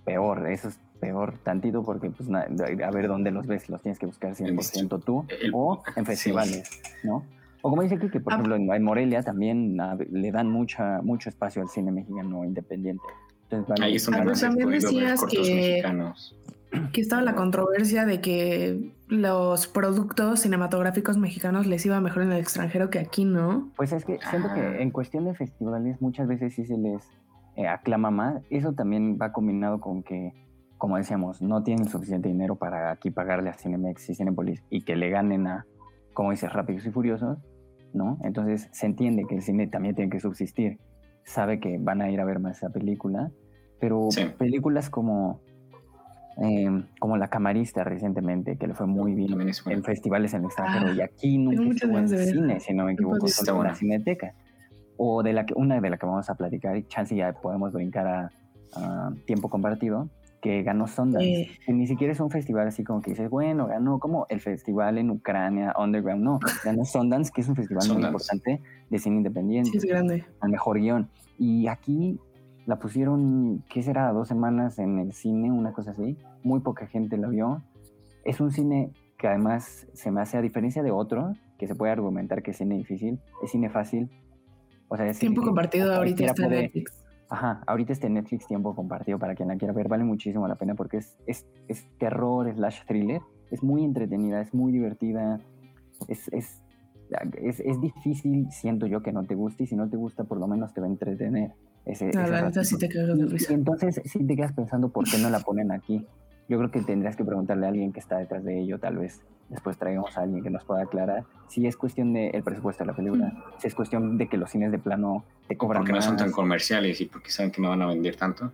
peor, eso es peor tantito, porque pues na- a ver dónde los ves, los tienes que buscar 100% tú, El- o en sí. festivales, ¿no? O como dice aquí, que por Ah. ejemplo en, en Morelia también ah, le dan mucha, mucho espacio al cine mexicano independiente. Entonces, van a Ahí es donde Ah, pues también decías que- mexicanos. que estaba la controversia de que los productos cinematográficos mexicanos les iba mejor en el extranjero que aquí, ¿no? Pues es que siento Ah. que en cuestión de festivales muchas veces sí se les eh, aclama más. Eso también va combinado con que, como decíamos, no tienen suficiente dinero para aquí pagarle a Cinemex y Cinepolis y que le ganen a, como dices, Rápidos y Furiosos, ¿no? Entonces se entiende que el cine también tiene que subsistir. Sabe que van a ir a ver más esa película, pero Sí. películas como, eh, como La Camarista recientemente, que le fue muy bien en festivales en el extranjero Ah, y aquí nunca estuvo en cine, si no me equivoco, solo en la cineteca. O de la que, una de la que vamos a platicar, y chance ya podemos brincar a, a tiempo compartido, que ganó Sundance, que ni siquiera es un festival así como que dices, bueno, ganó como el festival en Ucrania, Underground, no, ganó Sundance, que es un festival muy importante de cine independiente. Sí, es grande. Al mejor guion. Y aquí la pusieron, ¿qué será? Dos semanas en el cine, una cosa así. Muy poca gente la vio. Es un cine que además se me hace, a diferencia de otro, que se puede argumentar que es cine difícil, es cine fácil. O sea, es Tiempo compartido ahorita está en Netflix. Ajá, ahorita este Netflix tiempo compartido para quien la quiera ver, vale muchísimo la pena porque es, es, es terror slash thriller, es muy entretenida, es muy divertida, es, es, es, difícil, siento yo, que no te guste y si no te gusta por lo menos te va a entretener. Ese, no, la sí te de risa. Y entonces si te quedas pensando por qué no la ponen aquí. Yo creo que tendrías que preguntarle a alguien que está detrás de ello, tal vez después traigamos a alguien que nos pueda aclarar si es cuestión del presupuesto de la película, si es cuestión de que los cines de plano te cobran Porque no son tan comerciales y porque saben que no van a vender tanto.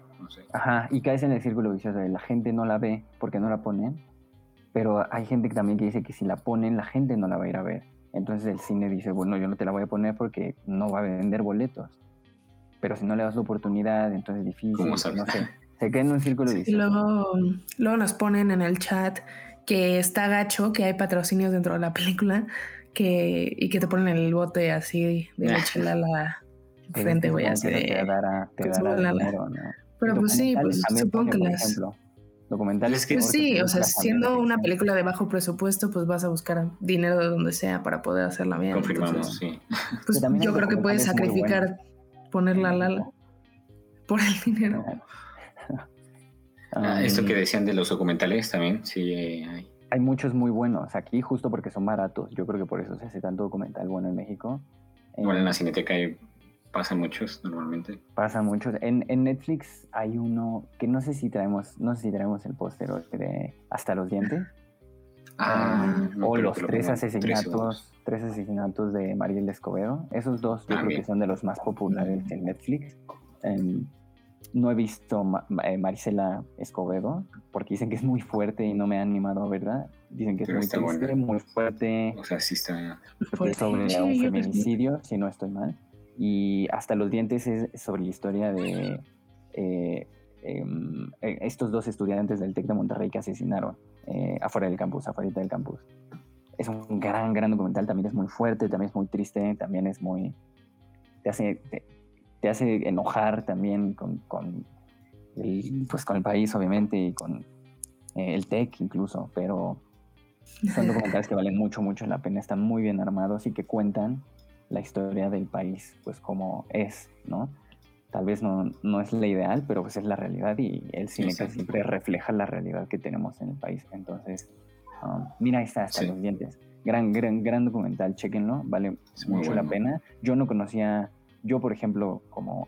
Ajá, y caes en el círculo vicioso de la gente no la ve porque no la ponen, pero hay gente que también que dice que si la ponen, la gente no la va a ir a ver. Entonces el cine dice, bueno, yo no te la voy a poner porque no va a vender boletos. Pero si no le das la oportunidad, entonces es difícil. ¿Cómo sabes? No sé. Se queda en un círculo vicioso. Y luego, luego nos ponen en el chat que está gacho, que hay patrocinios dentro de la película que, y que te ponen el bote así de leche a la frente, güey, así de... Te dará, te dará dinero, ¿no? Pero pues sí, pues supongo que las... Ejemplo, documentales que... Pues sí, o sea, siendo una película de bajo presupuesto, pues vas a buscar dinero de donde sea para poder hacerla bien. Confirmamos, sí. Pues yo creo que puedes sacrificar ponerla la por el dinero. Ah, esto que decían de los documentales también, sí hay. Hay muchos muy buenos aquí, justo porque son baratos. Yo creo que por eso se hace tanto documental bueno en México. Igual en la Cineteca hay, pasan muchos normalmente. Pasan muchos. En, en, Netflix hay uno que no sé si traemos, no sé si traemos el póster de Hasta los dientes. Ah, o los tres asesinatos, tres, asesinatos de Mariel Escobedo. Esos dos yo ah, creo que son de los más populares en Netflix. No he visto eh, Marisela Escobedo porque dicen que es muy fuerte y no me ha animado, ¿verdad? Dicen que es muy triste, muy fuerte. O sea, sí está. Sobre un feminicidio, si no estoy mal. Y hasta los dientes es sobre la historia de eh, em, eh, estos dos estudiantes del TEC de Monterrey que asesinaron afuera del campus, afuera del campus. Es un gran, gran documental, también es muy fuerte, también es muy triste, también es muy... Te hace, te hace enojar también con, con, el, pues con el país, obviamente, y con eh, el tech incluso, pero son documentales que valen mucho, mucho la pena, están muy bien armados y que cuentan la historia del país, pues como es, ¿no? Tal vez no, no es la ideal, pero pues es la realidad y el cine siempre refleja la realidad que tenemos en el país. Entonces, um, mira, ahí está, hasta los dientes. Gran, gran, gran documental, chequenlo, vale mucho la pena. Yo no conocía yo, por ejemplo, como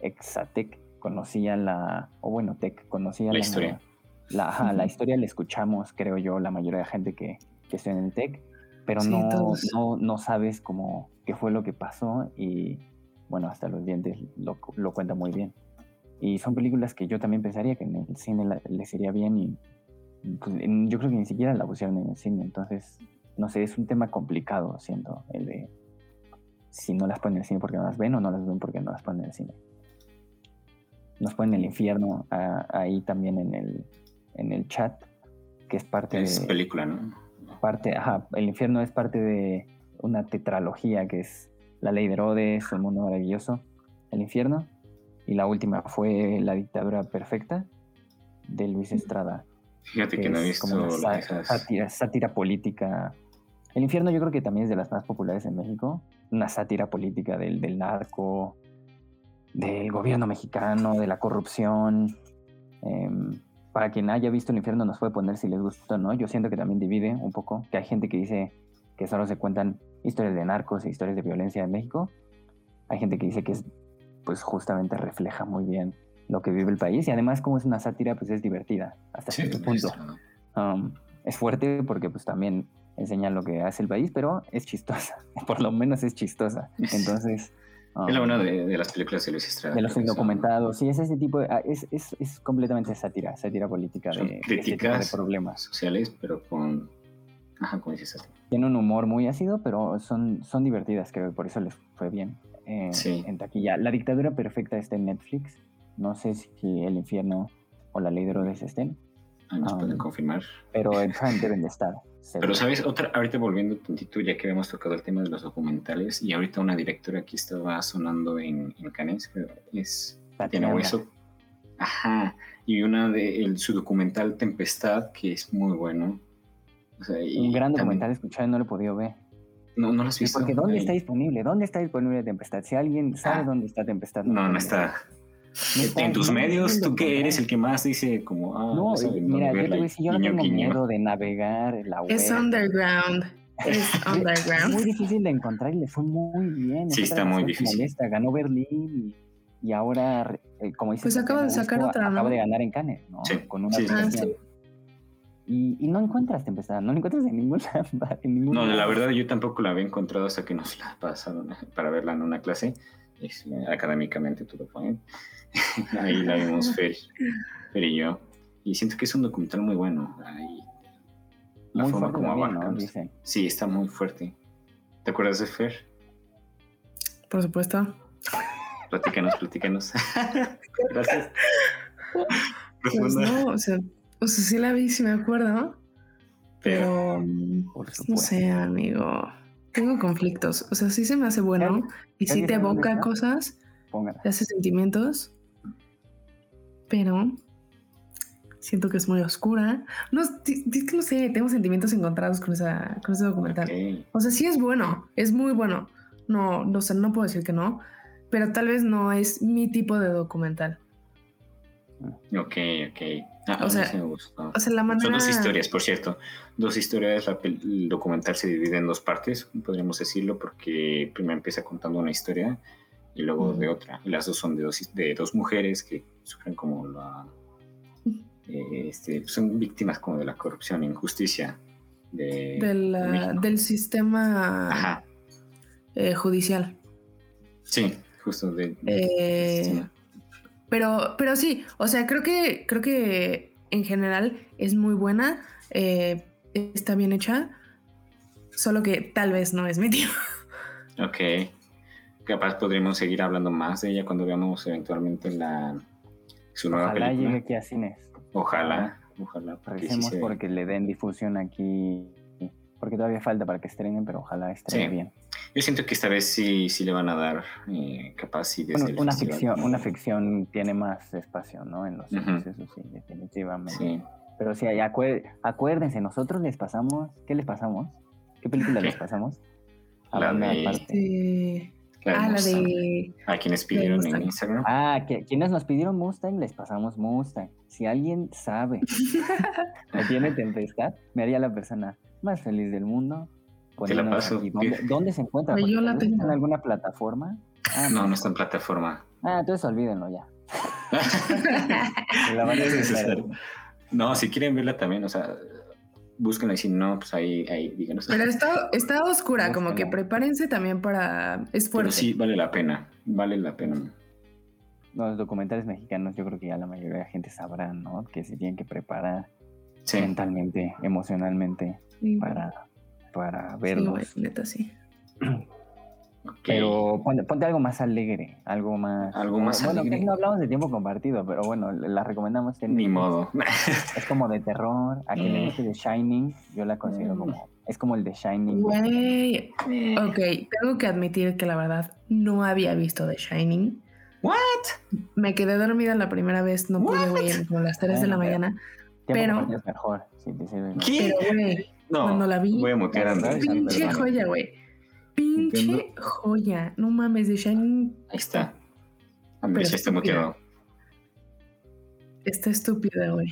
Exatec, conocía la, o bueno, Tech, conocía la, historia. La, la historia la escuchamos, creo yo, la mayoría de gente que, que está en el Tech, pero no, no, no, sabes cómo, qué fue lo que pasó y, bueno, hasta los dientes lo, lo cuenta muy bien. Y son películas que yo también pensaría que en el cine les iría bien y pues, yo creo que ni siquiera la pusieron en el cine, entonces, no sé, es un tema complicado, siento, el de si no las ponen en el cine porque no las ven o no las ven porque no las ponen en el cine. Nos ponen el infierno ahí también en el, en el chat, que es parte es película, ¿no? Parte, ajá, el infierno es parte de una tetralogía que es La Ley de Herodes, El Mundo Maravilloso, El Infierno, y la última fue La Dictadura Perfecta de Luis Estrada. Fíjate que, no he visto como sátira, sátira política el infierno yo creo que también es de las más populares en México. Una sátira política del, del narco, del gobierno mexicano, de la corrupción. Em, para quien haya visto el infierno nos puede poner si les gusta o no. Yo siento que también divide un poco, que hay gente que dice que solo se cuentan historias de narcos e historias de violencia en México. Hay gente que dice que es, pues justamente refleja muy bien lo que vive el país y además como es una sátira pues es divertida hasta cierto punto. Um, es fuerte porque pues también enseña lo que hace el país, pero es chistosa, por lo menos es chistosa. Entonces... es la una um, de, las películas de Luis Estrada. De los documentados, sí, es ese tipo de... Ah, es, es, es completamente sátira, sátira política de, críticas de, problemas. sociales, pero con... Ajá, como dices Tiene un humor muy ácido, pero son, son divertidas, creo, por eso les fue bien eh, en taquilla. La dictadura perfecta está en Netflix. No sé si El Infierno o la ley de Herodes estén. Ah, nos Ah, pueden confirmar. Pero en Prime deben de estar. Pero sabes, otra, ahorita volviendo tantito, ya que habíamos tocado el tema de los documentales, y ahorita una directora que estaba sonando en, en Cannes, creo, es Tatiana. Hueso. Ajá. Y una de el- su documental Tempestad, que es muy bueno. O sea, y Un gran documental escuchado y no lo he podido ver. No, no lo has Sí, visto. porque ¿dónde Ahí. está disponible? ¿Dónde está disponible Tempestad? Si alguien sabe Ah. dónde está Tempestad. No, no ¿dónde está. No está, en tus no, medios, tú que eres el que más dice como, ah, No, dónde mira, yo te voy a decir, yo no tengo miedo de navegar la web. Es underground. Es Es muy underground. difícil de encontrar y le fue muy bien. Sí, Es está muy difícil. molesta. Ganó Berlín y, y ahora, eh, como dices, Pues acaba de sacar otra, ¿no? Acaba de ganar en Cannes, ¿no? Sí, Con una sí, sí. Ah, Y, y no encuentras Tempestad, no la encuentras en ningún lado. En ningún No, la verdad yo tampoco la había encontrado hasta que nos la pasaron para verla en una clase. Es, académicamente todo fue. Ahí la vimos Fer, Fer y yo. Y siento que es un documental muy bueno. Ahí, la Muy forma fuerte como también, ¿no? Sí, está muy fuerte. ¿Te acuerdas de Fer? Por supuesto. Platícanos, platícanos. Gracias. Pues no, o sea, o sea, sí la vi, sí me acuerdo. Pero, Pero mm, no sé, amigo. Tengo conflictos. O sea, sí se me hace bueno y sí ¿Alguien te evoca cosas, Póngala. te hace sentimientos. Pero siento que es muy oscura. No, es que no sé, tengo sentimientos encontrados con, esa, con ese documental. O sea, sí es bueno, es muy bueno. No, no sé, no puedo decir que no, pero tal vez no es mi tipo de documental. Ok, ok. Ah, O sea, sí me gustó. O sea, la manera... Son dos historias, por cierto. Dos historias. La el documental se divide en dos partes, podríamos decirlo, porque primero empieza contando una historia y luego de otra. Y las dos son de dos, de dos mujeres que sufren como la. eh, este, son víctimas como de la corrupción e injusticia de, del, de del sistema eh, judicial. Sí, justo de. Eh, sí. Pero, pero sí, o sea, creo que, creo que en general es muy buena, eh, está bien hecha, solo que tal vez no es mi tío. Ok. Capaz podremos seguir hablando más de ella cuando veamos eventualmente la su nueva Ojalá película. llegue aquí a cines. Ojalá, ojalá. porque sí Recemos se- porque le den difusión aquí. Porque todavía falta para que estrenen, pero ojalá estrene Sí. bien. Yo siento que esta vez sí, sí le van a dar eh, capaz sí desde Bueno, el una festival. ficción, una ficción tiene más espacio, ¿no? En los cines, eso sí, definitivamente. Sí. Pero sí, acuer- acuérdense, nosotros les pasamos, ¿qué les pasamos? ¿Qué película ¿Qué? les pasamos? La de-. Eh, La de ah, la Mustang. de... A quienes pidieron en. Instagram. Ah, que, quienes nos pidieron Mustang, les pasamos Mustang. Si alguien sabe o tiene tempestad, me haría la persona más feliz del mundo. Te la paso. aquí. ¿Dónde, dónde se encuentra? Yo la está. ¿En alguna plataforma? Ah, no, no está en plataforma. Ah, entonces olvídenlo ya. La van a No es necesario. No, si quieren verla también, o sea, búsquenla y si no, pues ahí, ahí díganos. Pero está, está oscura, como que prepárense también para... Es Pero sí, vale la pena. Vale la pena. Los documentales mexicanos, yo creo que ya la mayoría de la gente sabrá, ¿no? Que se tienen que preparar Sí. mentalmente, emocionalmente Sí, para, para sí, verlos. güey, neta, sí. Pero ponte, ponte algo más alegre, algo más... Algo más bueno, alegre. no hablamos de tiempo compartido, pero bueno, la recomendamos. que Ni modo. Es como de terror, a quien le guste de Shining, yo la considero Mm. como... Es como el de Shining. Güey, ok, tengo que admitir que la verdad no había visto The Shining. ¿What? Me quedé dormida la primera vez, no pude, güey, a las 3 de la mañana. Tiempo pero- es mejor, si te sirve. ¿Qué? Pero, No, cuando la vi, voy a mutear a Andrés. pinche joya, güey. Pinche Entiendo. joya. No mames, The Shining Ahí está. Andrés ya está muteado. está estúpida, güey.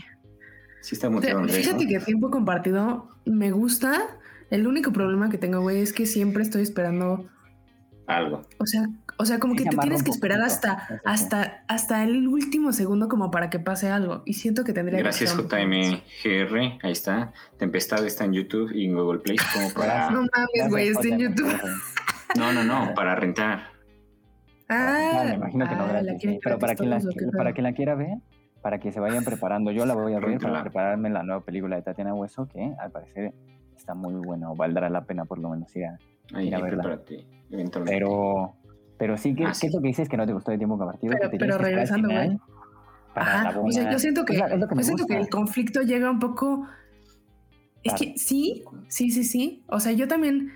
Sí está muteado Andrés. Fíjate ¿no? que tiempo compartido me gusta. El único problema que tengo, güey, es que siempre estoy esperando. Algo. O sea, o sea, como Sí que te tienes que esperar hasta, hasta, hasta el último segundo como para que pase algo. Y siento que tendría Gracias que más. JMGR. Ahí está. Tempestad está en YouTube y en Google Play. Como para... No mames, güey, está en YouTube. No, no, no. Para rentar. Ah, me imagino que no ah, gratis, la sí, quieren pero para quien, la, todos, ¿o qué para quien la quiera ver, para que se vayan preparando, yo la voy a ver para prepararme la nueva película de Tatiana Hueso, que al parecer está muy buena o valdrá la pena por lo menos ir a... Ahí, Ir a verla. prepárate. Eventualmente. Pero, pero sí, ¿qué, Ah, ¿qué es lo que dices que no te gustó de tiempo compartido? Pero- que pero que regresando, buena. o sea, yo siento que, Es la- es lo que me yo siento que gusta. el conflicto llega un poco. Es Claro. que sí, sí, sí, sí. O sea, yo también.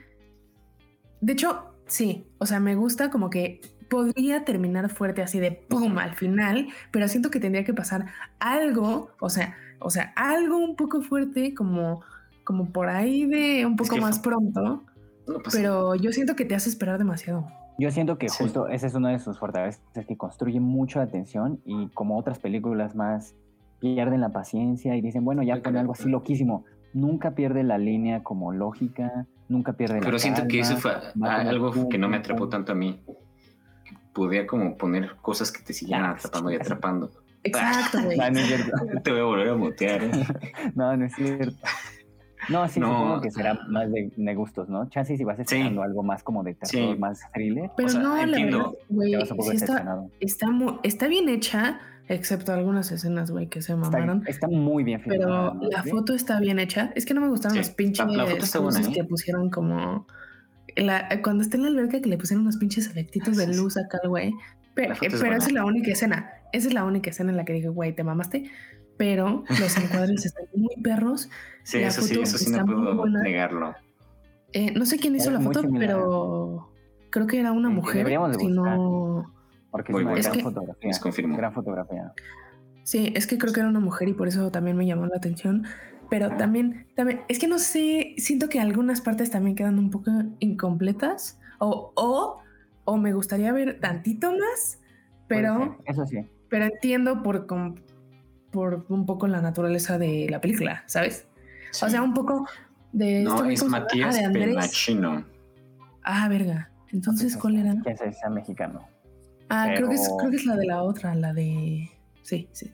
De hecho, sí. O sea, me gusta como que podría terminar fuerte así de pum al final, pero siento que tendría que pasar algo, o sea, o sea, algo un poco fuerte, como, como por ahí de un poco que más fue- pronto. No pasa Pero yo siento que te hace esperar demasiado. Yo siento que Sí. justo esa es una de sus fortalezas, es que construye mucho la atención y como otras películas más pierden la paciencia y dicen, bueno, ya Muy pon algo así loquísimo. Nunca pierde la línea como lógica, nunca pierde la Pero siento que eso fue algo que no me atrapó tanto a mí. Que Podía como poner cosas que te siguieran atrapando y atrapando. Exacto, güey. No, no es cierto. Te voy a volver a mutear. ¿eh? No, no es cierto. No, sí, No. supongo que será más de, de gustos, ¿no? Chance si vas esperando algo más como de terror, Sí. más thriller, Pero O sea, no, la entiendo. verdad, güey, sí está, está, está bien hecha, excepto algunas escenas, güey, que se mamaron. Está, está muy bien Pero filmada, ¿no? la ¿Sí? foto está bien hecha. Es que no me gustaron Sí, los pinches la- la foto está buena, luces ¿eh? que pusieron como. la- cuando está en la alberca que le pusieron unos pinches efectitos de Sí, sí. luz acá al güey. Pero, La es pero buena. esa es la única escena. Esa es la única escena en la que dije, güey, te mamaste. Pero los encuadres están muy perros. Sí, La eso sí, eso sí no puedo negarlo. Eh, no sé quién hizo Es la foto, similar. pero creo que era una Sí, mujer. deberíamos de Si no. Porque Muy es una gran Es que- fotografía. Les confirmo. Gran fotografía. Sí, es que creo que era una mujer y por eso también me llamó la atención. Pero también, también, es que no sé, siento que algunas partes también quedan un poco incompletas o, o, o me gustaría ver tantito más, pero, Eso sí. pero entiendo por, com- por un poco la naturaleza de la película, ¿sabes? O sea, un poco de... No, es. Matías Ah, de Andrés. Penachino. Ah, verga. Entonces, ¿cuál era? Que sea mexicano. Ah, creo, que es, creo que es la de la otra, la de... Sí, sí.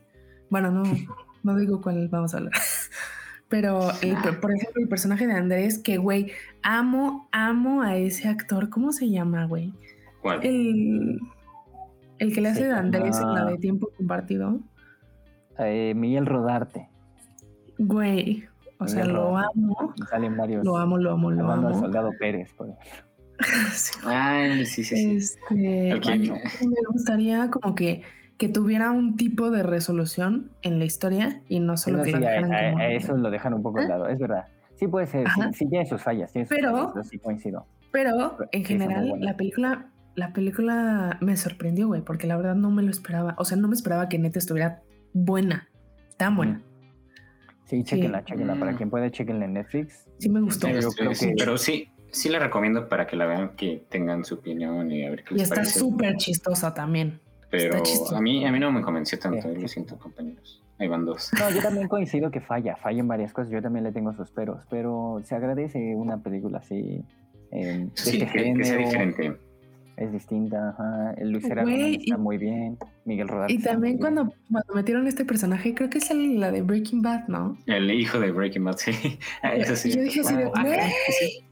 Bueno, no, no digo cuál vamos a hablar. Pero, el- por ejemplo, el personaje de Andrés, que, güey, amo, amo a ese actor. ¿Cómo se llama, güey? ¿Cuál? El, el que le hace de Andrés en la de tiempo compartido. Eh, Miguel Rodarte. Güey, o sea, lo amo. Salen varios. Lo amo, lo amo, lo Amando al amo. soldado Pérez. Por ejemplo. Sí. Ay, sí, sí, sí. Este, me gustaría como que, que tuviera un tipo de resolución en la historia y no solo Eso que sí, la a, dejaran a- como... a eso lo dejan un poco de ¿Eh? lado. Es verdad. Sí puede ser. Sí, sí tiene sus fallas. tiene sus Pero- fallas, sí coincido. Pero en general la película, la película me sorprendió, güey, porque la verdad no me lo esperaba. O sea, no me esperaba que neta estuviera buena, tan buena. Sí, chequenla, Sí. chequenla. Para Mm. quien pueda, chequenla en Netflix. Sí me gustó. Sí, yo sí, creo sí, que- Pero sí, sí la recomiendo para que la vean, que tengan su opinión y a ver qué Y les está parece. súper chistosa también. Pero está a mí, a mí no me convenció tanto, Sí. lo siento, compañeros. Ahí van dos. No, yo también coincido que falla, falla en varias cosas. Yo también le tengo sus peros, pero se agradece una película así. eh, de Sí, este que, que sea género, diferente. Es distinta. Ajá. El Luis también está y- muy bien. Miguel Rodarte. Y también cuando, cuando metieron este personaje, creo que es el- la de Breaking Bad, ¿no? El hijo de Breaking Bad, sí. Ah, Eso sí. Y yo dije así de, güey. sí.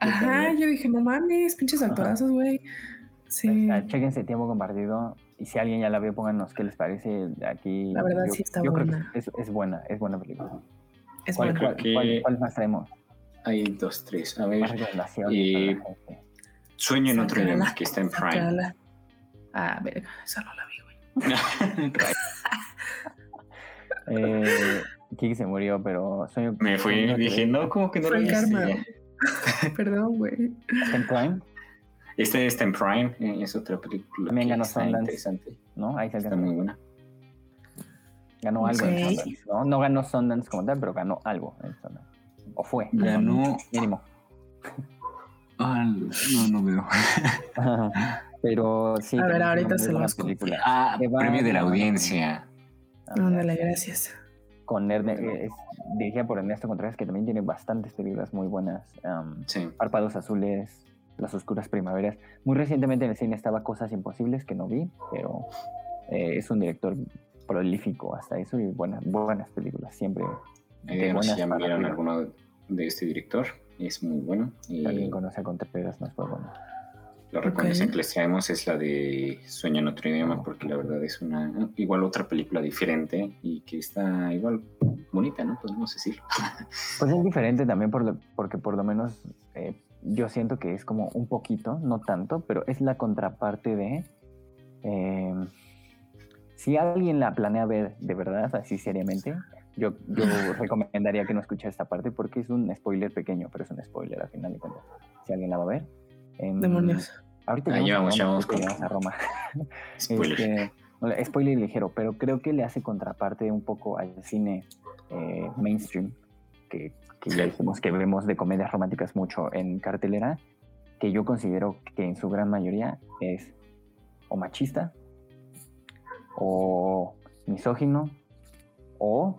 Ajá, yo dije, no mames, pinches actorazos, güey. Sí. Ah, Chéquense tiempo compartido. Y si alguien ya la vio, pónganos qué les parece. Aquí. La verdad sí está yo creo que buena. es, es buena, es buena película. Es ¿Cuál, buena. creo cuál, que- cuál- cuál más traemos? Hay dos, tres. A Más ver, recomendaciones y- para la gente. Sueño en otro idioma, que está en Prime. Ah, verga, esa no la vi, güey. Eh, Kiki se murió, pero sueño. Me fui, que- dije, no, como que no lo viste. Perdón, güey. ¿Está en Prime? Este está en Prime, eh, es otra película También que ganó está Sundance. interesante. ¿No? Ahí se Está alcanzó. muy buena. Ganó algo en. Sundance. ¿no? no ganó Sundance como tal, pero ganó algo en Sundance. O fue. Ganó- Mínimo. Ah, no, no veo. pero sí. A ver, ahorita se los película. Ah, premio de la audiencia. Ándale, gracias. Con Erne- eh, es dirigida por Ernesto Contreras, que también tiene bastantes películas muy buenas. um, Sí. Párpados Azules, Las Oscuras Primaveras. Muy recientemente en el cine estaba Cosas Imposibles, que no vi, pero eh, es un director prolífico hasta eso y buenas, buenas películas, siempre. Ahí de díganos si ya arriba. alguno de este director. Es muy bueno. Y Si alguien conoce a Contreras, no es muy bueno. la recomendación que les traemos es la de Sueño en otro idioma, porque la verdad es una igual otra película diferente y que está igual bonita, ¿no? Podemos decirlo. Pues es diferente también por lo- porque por lo menos eh, yo siento que es como un poquito, no tanto, pero es la contraparte de... eh, si alguien la planea ver de verdad, así seriamente, yo, yo recomendaría que no escuche esta parte porque es un spoiler pequeño, pero es un spoiler al final de cuentas. Si alguien la va a ver. Em, Demonios. Ahorita Ahí a vamos, Roma, a Roma. Spoiler. Este, bueno, spoiler ligero, pero creo que le hace contraparte un poco al cine eh, mainstream, que, que ya dijimos que vemos de comedias románticas mucho en cartelera, que yo considero que en su gran mayoría es o machista, o misógino, o,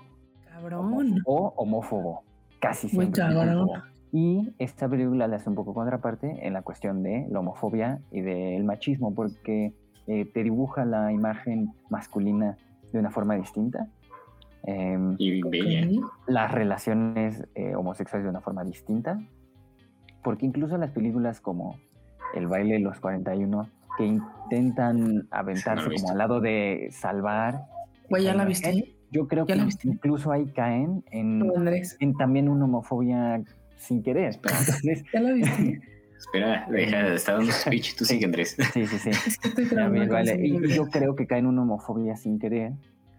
Cabrón. o homófobo. Casi Muy siempre. cabrón. homófobo. Y esta película le hace un poco contraparte en la cuestión de la homofobia y del machismo, porque eh, te dibuja la imagen masculina de una forma distinta, em, Y bella. Ok. las relaciones eh, homosexuales de una forma distinta, porque incluso las películas como El baile de los 41, que intentan aventarse como al lado de salvar, Güey, ¿ya la viste? Yo creo ¿Ya que incluso ahí caen en, también una homofobia sin querer. Entonces, ¿Ya la viste? Espera, deja, está dando speech. Tú sigue, Andrés. sí, sí, sí. Es que estoy vale. Y yo creo que cae en una homofobia sin querer.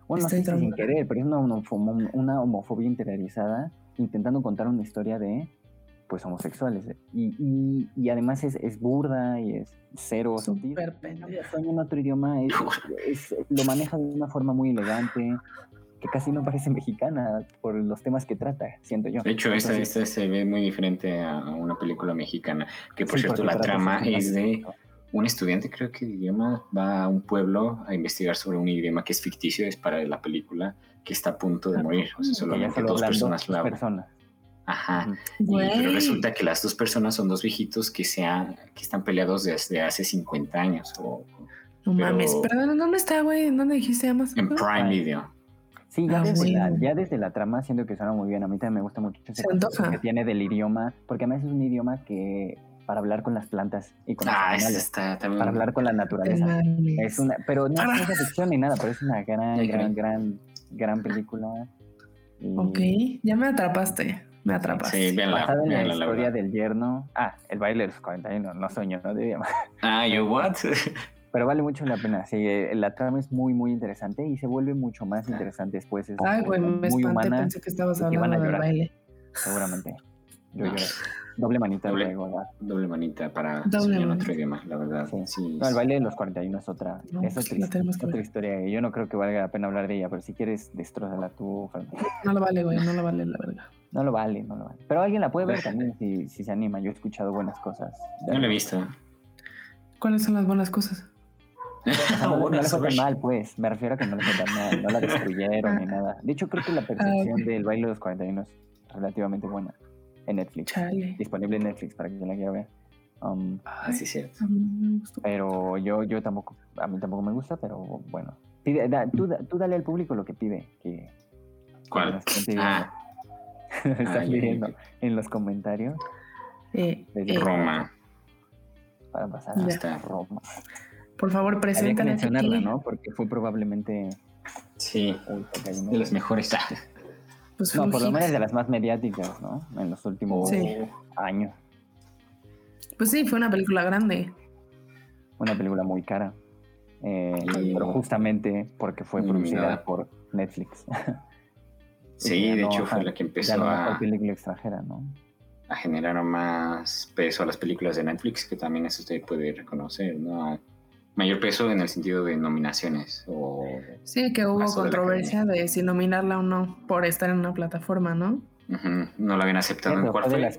Bueno, no sé si sin querer, pero es una, homofo- una homofobia interiorizada intentando contar una historia de pues homosexuales. Y, y, y además es, es burda y es cero sutil. Súper en otro idioma es, es- lo maneja de una forma muy elegante, que casi no parece mexicana por los temas que trata, siento yo. De hecho, esta, Entonces, esta se ve muy diferente a una película mexicana. Que por sí, cierto, la trama es de un estudiante, creo que de idioma, va a un pueblo a investigar sobre un idioma que es ficticio, es para la película, que está a punto de morir. O sea, solamente solo dos personas dos la personas. Ajá. Güey. pero resulta que las dos personas son dos viejitos que, se ha- que están peleados desde hace 50 años o No pero- mames. Perdón, ¿dónde está, güey? ¿En ¿Dónde dijiste Amazon? en Prime Video. Sí, ya, Ah, desde la, ya desde la trama siento que suena muy bien. A mí también me gusta mucho ese concepto que tiene del idioma, porque además es un idioma que para hablar con las plantas y con los Ah, ese animales, está también. para hablar con la naturaleza. Es una, pero no es ciencia ficción ni nada, pero es una gran, Ya gran, gran, gran película. Y Ok, ya me atrapaste. Me atrapaste. Sí, véanla, Basada en la la historia verdad. del yerno. Ah, el baile de los 41, no sueño, no de idioma. Ah, yo, what? Pero vale mucho la pena. Sí, eh, la trama es muy, muy interesante y se vuelve mucho más interesante después. Es Ay, güey, me muy espanté. humana. Pensé que estabas hablando del baile. Seguramente. Yo lloré. Doble manita Doble. luego, ¿verdad? Doble manita para Doble manita. otro idioma, la verdad. Sí. Sí. No, el baile de los 41 es otra, No, es pues otra, la tenemos que otra historia. Yo no creo que valga la pena hablar de ella, pero si quieres, destrozala tú, Fernando. No lo vale, güey. No lo vale, la verdad. No lo vale, no lo vale. Pero alguien la puede ver también si, si se anima. Yo he escuchado buenas cosas. No lo he visto. ¿Cuáles son las buenas cosas? O sea, no, no le fue tan mal, pues. Me refiero a que no le fue tan mal. No la destruyeron ni nada. De hecho, creo que la percepción Ah, ok. del baile de los 41 es relativamente buena en Netflix. Chale. Disponible en Netflix para quien la quiera ver. Um, Ah, sí, cierto. Pero yo, yo tampoco, a mí tampoco me gusta, pero bueno. Pide, da- tú, da- tú dale al público lo que pide. Que, ¿Cuál? que estén pidiendo. Ah, pidiendo en los comentarios Eh, eh, Roma. para pasar a. Roma. Por favor, Había que preséntala. mencionarla. ¿no? Porque fue probablemente Sí, de los mejores. Pues No, por lo menos de las más mediáticas, ¿no? En los últimos Sí. años. Pues sí, fue una película grande. Una película muy cara. Eh, Y- pero justamente porque fue Muy producida por Netflix. Sí, de no, hecho fue la que ya empezó no a, película extranjera, ¿no? a generar más peso a las películas de Netflix, que también eso usted puede reconocer, ¿no? Mayor peso en el sentido de nominaciones o Sí, que hubo de la controversia de si nominarla o no por estar en una plataforma, ¿no? No lo habían aceptado. ¿En fue? las.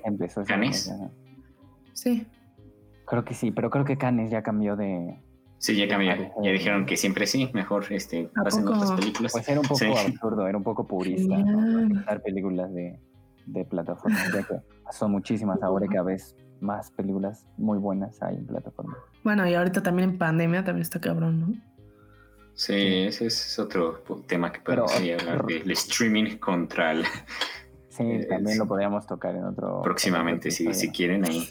Sí. Creo que sí, pero creo que Cannes ya cambió de... Sí, ya cambió. Ya dijeron que siempre sí, mejor este, ¿A pasen poco? otras películas. Pues era un poco Sí. absurdo, era un poco purista, ¿no? Genial. Aceptar películas de, de plataformas, ya que son muchísimas ahora y cada vez más películas muy buenas hay en plataformas. Bueno, y ahorita también en pandemia también está cabrón, ¿no? Sí, ese es otro tema que podemos hablar del streaming contra el Sí, también lo podríamos tocar en otro... próximamente, en si, si quieren ahí.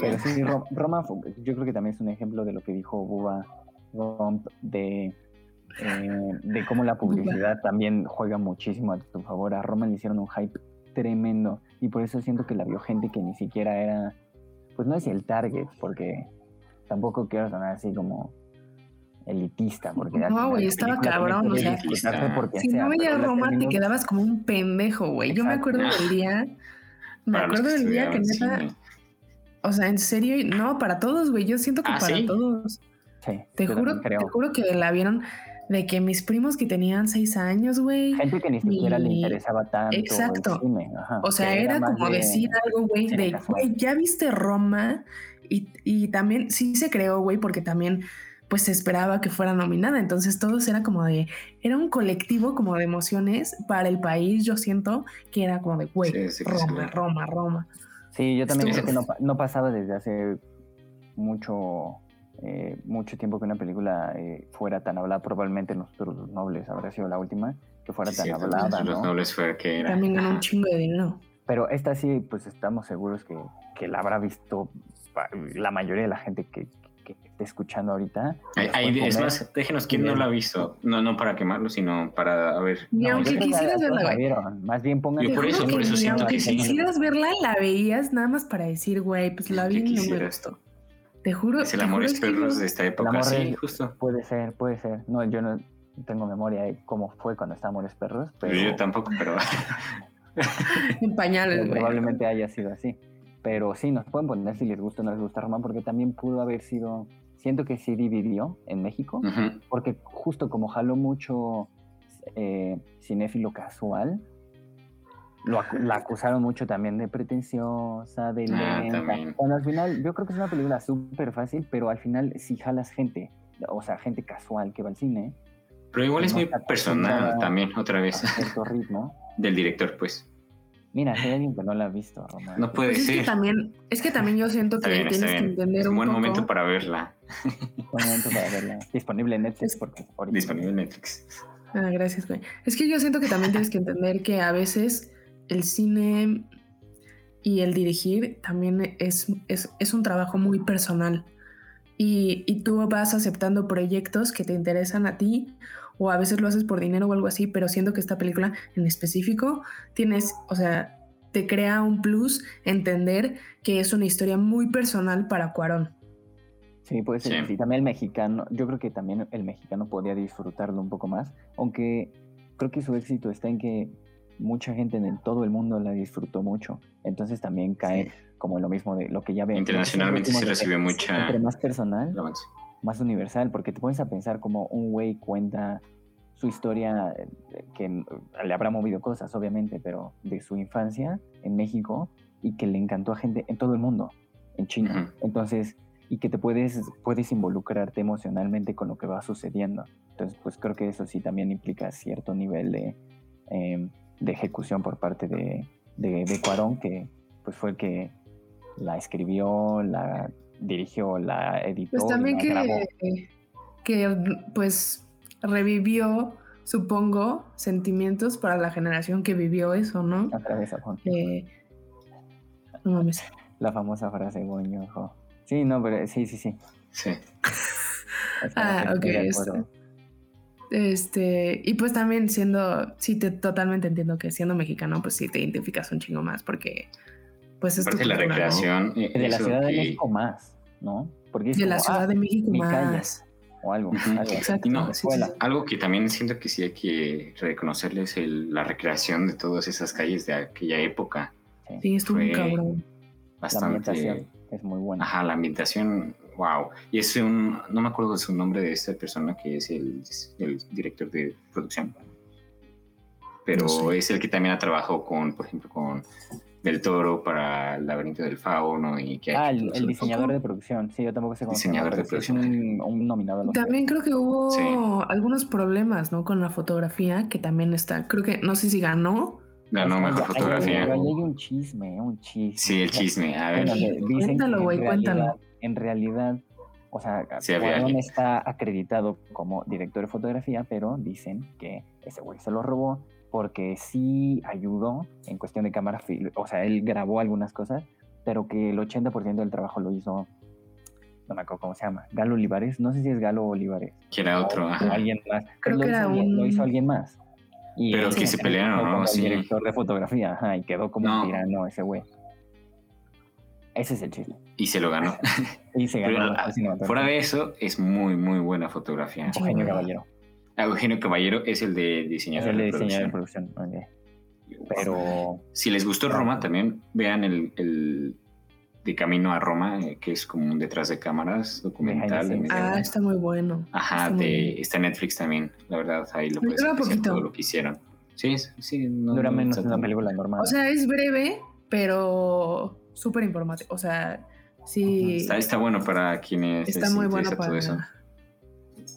Pero sí, Ro- Roma, yo creo que también es un ejemplo de lo que dijo Buba Gump, de, eh, de cómo la publicidad también juega muchísimo a tu favor. A Roma le hicieron un hype tremendo y por eso siento que la vio gente que ni siquiera era, pues no es el target, porque tampoco quiero sonar así como elitista. Porque no, güey, estaba cabrón. O sea, si no veías Roma, te quedabas como un pendejo, güey. Yo me acuerdo del día. Me acuerdo del día que neta. O sea, en serio, no, para todos, güey. Yo siento que ¿Ah, para todos. Sí. Te juro, te juro que la vieron de que mis primos que tenían seis años, güey. Gente que ni siquiera le interesaba tanto. Exacto. o sea, era, como decir algo, güey, de, güey, ya viste Roma. Y, y también sí se creó, güey, porque también pues se esperaba que fuera nominada. Entonces todos era como de, era un colectivo como de emociones para el país. Yo siento que era como de, güey, Roma, Roma, Roma. Sí, yo también creo que no, no, pasaba desde hace mucho, eh, mucho tiempo que una película eh, fuera tan hablada. Probablemente Nosotros los Nobles habría sido la última que fuera tan hablada. Los Nobles fue que era. También ganó un chingo de dinero. Pero esta sí, pues estamos seguros que, que la habrá visto la mayoría de la gente que, que esté escuchando ahorita. es más, déjenos quién no la ha visto. No, no para quemarlo, sino para ver. Ni aunque quisieras verla, Más bien pongan. por eso, por eso siento que sí. quisieras verla, la veías nada más para decir, güey, pues la vi y no me gustó. Te juro. Es el amor es perros de esta época, sí, justo. Puede ser, puede ser. No, yo no tengo memoria de cómo fue cuando está Amores Perros. Pero... Yo tampoco, pero. en pañales, güey. Probablemente haya sido así. Pero sí, nos pueden poner si les gusta o no les gusta Roma, porque también pudo haber sido. Siento que sí dividió en México, porque justo como jaló mucho eh, cinéfilo casual, lo, la acusaron mucho también de pretenciosa, de ah, lenta. Cuando al final, yo creo que es una película súper fácil, pero al final sí jalas gente, o sea, gente casual que va al cine. Pero igual es muy personal también, otra vez. ritmo. Del director, pues. Mira, hay alguien que no la ha visto, Román. No puede pues ser. Es que, también, es que también yo siento que tienes que entender es un buen poco... momento para verla. buen momento para verla. Disponible en Netflix. Porque Disponible en Netflix. Ah, gracias, güey. Es que yo siento que también tienes que entender que a veces el cine y el dirigir también es, es, es un trabajo muy personal. Y, y tú vas aceptando proyectos que te interesan a ti o a veces lo haces por dinero o algo así, pero siento que esta película en específico tienes, o sea, te crea un plus entender que es una historia muy personal para Cuarón. Sí, puede ser. Sí. también el mexicano, yo creo que también el mexicano podría disfrutarlo un poco más, aunque creo que su éxito está en que mucha gente en todo el mundo la disfrutó mucho. Entonces también cae como lo mismo de lo que ya ven. Internacionalmente se recibe mucha. Entre más personal, más universal, porque te pones a pensar como un güey cuenta su historia, eh, que le habrá movido cosas, obviamente, pero de su infancia en México y que le encantó a gente en todo el mundo, en China. Entonces, y que te puedes, puedes involucrarte emocionalmente con lo que va sucediendo. Entonces, pues creo que eso sí también implica cierto nivel de, em, de ejecución por parte de, de, Cuarón, que pues fue el que la escribió, la dirigió, la editó. Pues también que, que, pues revivió, supongo, sentimientos para la generación que vivió eso, ¿no? Eh, no mames. La famosa frase, goño, Sí, no, pero sí, sí, sí. Sí. ah, ok, esto. Este, y pues también siendo, sí, te totalmente entiendo que siendo mexicano, pues sí te identificas un chingo más porque, pues es porque la recreación. De la Ciudad de México más, ¿no? Porque de la Ciudad de ah, México más. o algo. Exacto. No, Algo que también siento que sí hay que reconocerles el, la recreación de todas esas calles de aquella época. Sí, estuvo un cabrón. Bastante. es muy buena. Ajá, la ambientación Wow. Y es un, no me acuerdo de su nombre de esta persona que es el, el director de producción. Pero es el que también ha trabajado con, por ejemplo, con Del Toro para El laberinto del fauno y que Ah, el, diseñador de producción. Sí, yo tampoco sé cómo Diseñador de producción. Un, un, nominado. También creo que hubo algunos problemas, ¿no? Con la fotografía, que también está, creo que, no sé si ganó. Ganó mejor fotografía. Hay, hay, un chisme, un chisme. Sí, el chisme. A ver. cuéntalo, güey, cuéntalo en realidad, o sea, sí, está acreditado como director de fotografía, pero dicen que ese güey se lo robó porque sí ayudó en cuestión de cámara, o sea, él grabó algunas cosas, pero que el 80% del trabajo lo hizo, no me acuerdo cómo se llama, Galo Olivares, no sé si es Galo Olivares. Que era otro, o, alguien más. Creo que era un... Lo hizo alguien más. Y pero que se pelearon, ¿no? Sí. director de fotografía, ajá, y quedó como un tirano ese güey. Ese es el chiste. Y se lo ganó. y se ganó. Pero, fuera de eso, es muy, muy buena fotografía. Eugenio Caballero. Ah, Eugenio Caballero es el de diseñador, es el de, diseñador de producción. Pero. Si les gustó Roma, también vean el, el de Camino a Roma, eh, que es como un detrás de cámaras documental. Ah, está muy bueno. Ajá, está, de, está Netflix también. La verdad, ahí lo puedes ver todo lo que hicieron. Sí, sí. No, Dura menos una película normal. O sea, es breve, pero súper informativo. O sea, sí. Está, está, bueno para quienes. Está muy bueno para. Todo eso.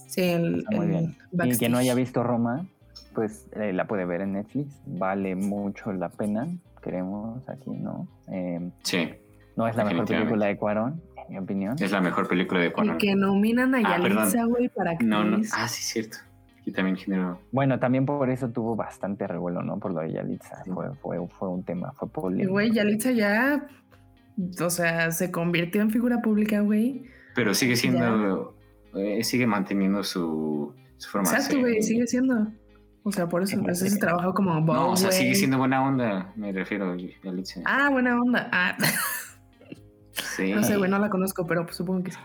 Sí, el, muy bien. Y quien no haya visto Roma, pues eh, la puede ver en Netflix. Vale mucho la pena. Queremos aquí, ¿no? Eh, sí. No es la mejor película de Cuarón, en mi opinión. Es la mejor película de Cuarón. Y que nominan a ah, Yalitza, güey, para que. No, no. Ah, sí, cierto. Y también generó. Bueno, también por eso tuvo bastante revuelo, ¿no? Por lo de Yalitza. Fue, fue, fue, un tema, fue polémico. Y, güey, Yalitza ya. O sea, se convirtió en figura pública, güey. Pero sigue siendo. Eh, sigue manteniendo su, su forma Exacto, güey, sigue siendo. O sea, por eso, ese trabajo como No, o sea, sigue siendo buena onda, me refiero a Yalitza. Ah, buena onda. Ah. No sé, güey, no la conozco, pero pues, supongo que sí.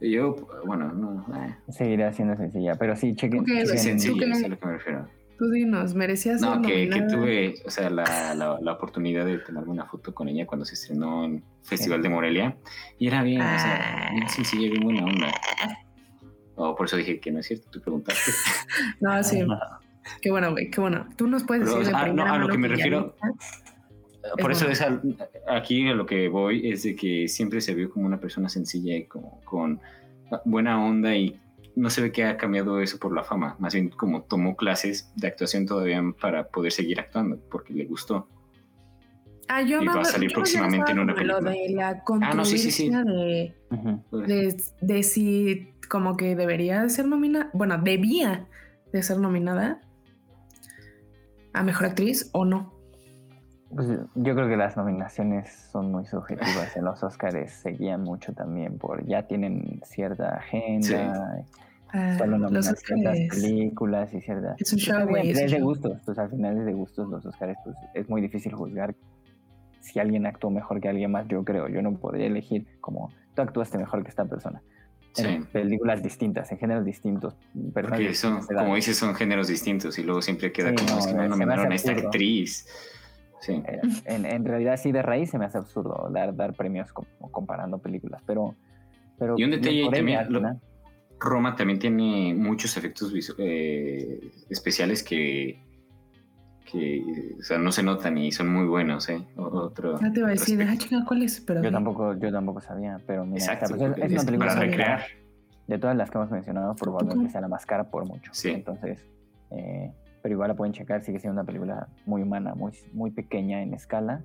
Yo, bueno, no. Eh. Seguiré siendo sencilla, pero sí, chequen. Sí, sencilla, es a lo que me refiero. Tú dinos, merecías No, que, que, tuve, o sea, la, la, oportunidad de tomarme una foto con ella cuando se estrenó en Festival de Morelia. Y era bien, o sea, bien sencilla, bien buena onda. Oh, por eso dije que no es cierto, tú preguntaste. no, sí. Qué bueno, güey, qué bueno. Tú nos puedes decir de ah, no, a lo que me refiero. Por eso es aquí a lo que voy es de que siempre se vio como una persona sencilla y como, con buena onda y no se ve que ha cambiado eso por la fama, más bien como tomó clases de actuación todavía para poder seguir actuando porque le gustó. Ah, yo y va a salir próximamente en una película. Lo de la ah, no, sí, sí, sí. De, de, de, si como que debería ser nominada, bueno, debía de ser nominada a Mejor Actriz o no. Pues yo creo que las nominaciones son muy subjetivas. En los Oscars se guían mucho también por ya tienen cierta agenda, ah, solo ciertas películas y ciertas. Es un show, güey. Es, de gustos, pues al final es de gustos los Oscars, pues es muy difícil juzgar si alguien actuó mejor que alguien más. Yo creo, yo no podría elegir como tú actuaste mejor que esta persona. En películas distintas, en géneros distintos. Porque son, como dices, son géneros distintos y luego siempre queda como no, que no nominaron a esta actriz. Eh, en, realidad sí de raíz se me hace absurdo dar, dar premios como, comparando películas, pero... pero y un detalle también, Roma también tiene muchos efectos eh, especiales que, que o sea, no se notan y son muy buenos, ¿eh? Otro no te iba a decir, deja chica cuál es, pero... Yo tampoco, yo tampoco sabía, pero mira, Exacto, es, una película para recrear. De todas las que hemos mencionado, probablemente sea la más cara por mucho. Sí. Entonces, eh, pero igual la pueden checar, sigue siendo una película muy humana, muy, muy pequeña en escala,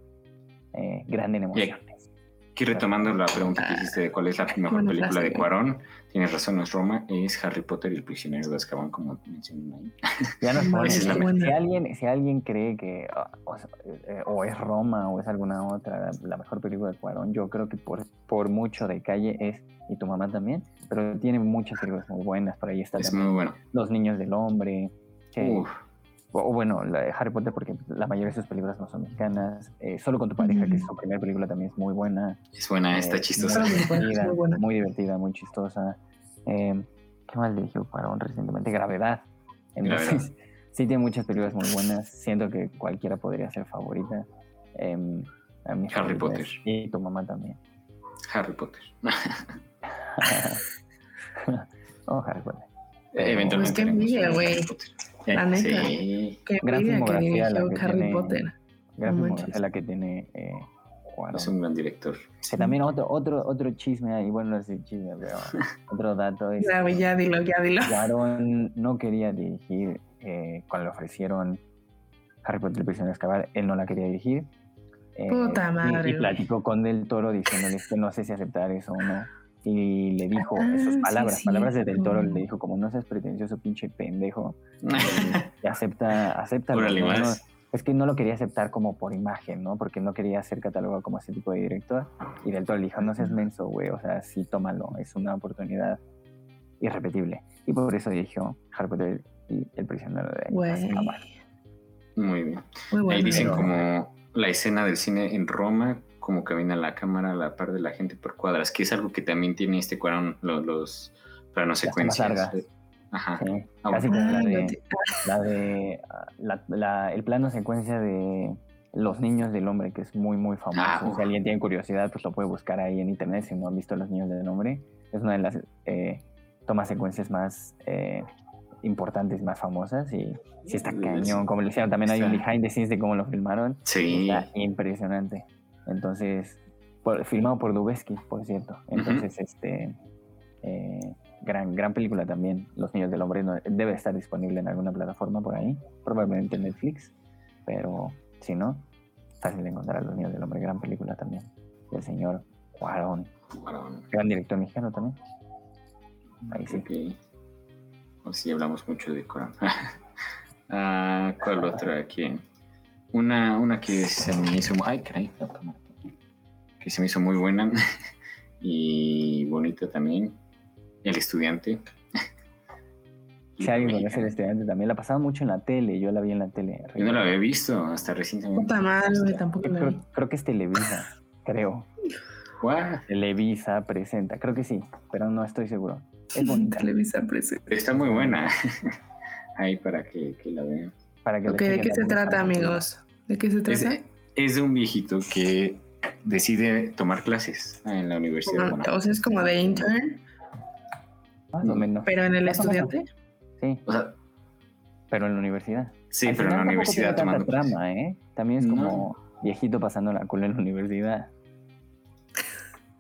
eh, grande en emociones. Aquí retomando la pregunta que hiciste de cuál es la mejor película de Cuarón, tienes razón, no es Roma, es Harry Potter y el prisionero de Azkaban, como mencioné ahí. Ya no si, alguien, si alguien cree que ah, eh, o, es Roma o es alguna otra, la mejor película de Cuarón, yo creo que por, por mucho de calle es, y tu mamá también, pero tiene muchas películas muy buenas, por ahí está es muy bueno. Los Niños del Hombre, que, o bueno, la de Harry Potter, porque la mayoría de sus películas no son mexicanas. Eh, Solo con tu pareja, que es su primera película, también es muy buena. Es buena, está eh, chistosa. Muy divertida, muy, divertida, muy chistosa. Eh, ¿Qué más dirigió un recientemente? Gravedad. Entonces, sí tiene muchas películas muy buenas. Siento que cualquiera podría ser favorita. Em, a mí Harry Potter. Y tu mamá también. Harry Potter. oh, Harry Potter. Eventualmente. Pues qué güey. La neta. Sí. Qué gran filmografía la que Harry tiene, Potter. Gran filmografía la que tiene eh, Es un gran director. Que también otro, otro, otro chisme ahí, bueno, no es chisme, pero otro dato es ya, ya dilo, ya dilo. Aaron no quería dirigir eh, cuando le ofrecieron Harry Potter y el prisionero de él no la quería dirigir. Eh, Puta madre. Y, y platicó con Del Toro diciéndole que no sé si aceptar eso o no y le dijo ah, esas palabras, palabras de Del Toro, le dijo como no seas pretencioso, pinche pendejo, y acepta, acepta. es que no lo quería aceptar como por imagen, ¿no? Porque no quería ser catalogado como ese tipo de director. Y Del Toro le dijo, no seas menso, güey, o sea, sí, tómalo, es una oportunidad irrepetible. Y por eso dijo Harry Potter y El prisionero de Muy bien. Muy Ahí dicen como la escena del cine en Roma cómo camina la cámara a la par de la gente por cuadras, que es algo que también tiene este cuadrón, los, los planos Las largas. Ajá. Sí, Ah, casi bueno. como la Ah, de, la de la- la- el plano secuencia de Los Niños del Hombre, que es muy, muy famoso. Ah, si alguien tiene curiosidad, pues lo puede buscar ahí en internet si no han visto Los Niños del Hombre. Es una de las eh, tomas secuencias más eh, importantes, más famosas y sí está cañón. Como lo hicieron, también hay un behind the scenes de cómo lo filmaron. Sí. Está impresionante. Entonces, por- filmado por Dubeski, por cierto. Entonces, este eh, gran, gran película también. Los Niños del Hombre no- debe estar disponible en alguna plataforma por ahí, probablemente en Netflix, pero si no, fácil de encontrar a Los Niños del Hombre. Gran película también. Del señor Cuarón, Bueno, gran director mexicano también. Ahí sí. ok. O sí, hablamos mucho de Corán. Ah, ¿Cuál otra aquí? Una, una que se me hizo. Ay, caray. Que se me hizo muy buena y bonita también. El estudiante. Si alguien conoce el estudiante también, la pasaba mucho en la tele, yo la vi en la tele. Yo no la había visto hasta recientemente. Puta madre, güey, tampoco la vi. Creo, creo que es Televisa, creo. Guau, Televisa presenta, creo que sí, pero no estoy seguro. Es bonita. Televisa presente. Está muy buena. Ahí para que, que la vean. Para que ¿de qué se trata, amigos? ¿De qué se trata? es de un viejito que decide tomar clases en la Universidad de Ah, Guanajuato. O sea, es como de intern, Más o menos. pero en el Más estudiante. Sí, O sea, pero en la universidad. sí, Al pero en la universidad tomando clases. trama, ¿eh? También es No. como viejito pasando la cola en la universidad.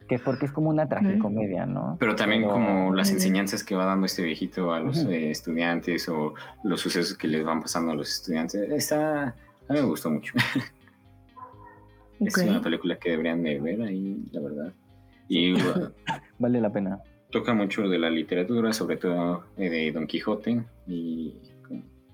Que es porque es como una tragicomedia, ¿no? Pero también Pero- como las enseñanzas que va dando este viejito a los eh, estudiantes o los sucesos que les van pasando a los estudiantes. Está, a mí me gustó mucho. Es una película que deberían de ver ahí, la verdad. Y uh, Vale la pena. toca mucho de la literatura, sobre todo eh, de Don Quijote y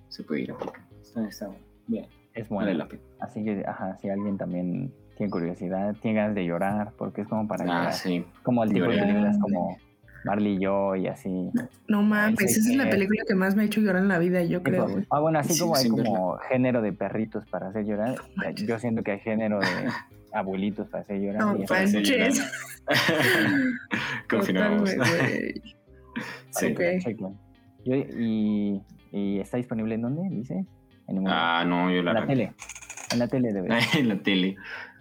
se puede ir aplicando. Está, está bien, Es vale buena. la pena. Así que, ajá, si alguien también tiene curiosidad, tiene ganas de llorar, porque es como para Ah, llorar. sí. Como el tipo de películas como Marley y yo y así. No mames, esa es la que- película que más me ha hecho llorar en la vida, yo creo, güey. Ah, bueno, así Sí, como hay como género de perritos para hacer llorar, yo siento que hay género de abuelitos para hacer llorar. No manches. Confirmamos. Totalmente, güey. Sí. Ok. Chequen. Yo- y, y está disponible en dónde, dices? En, Ah, no, yo en la, la tele. En la tele debe. en la tele.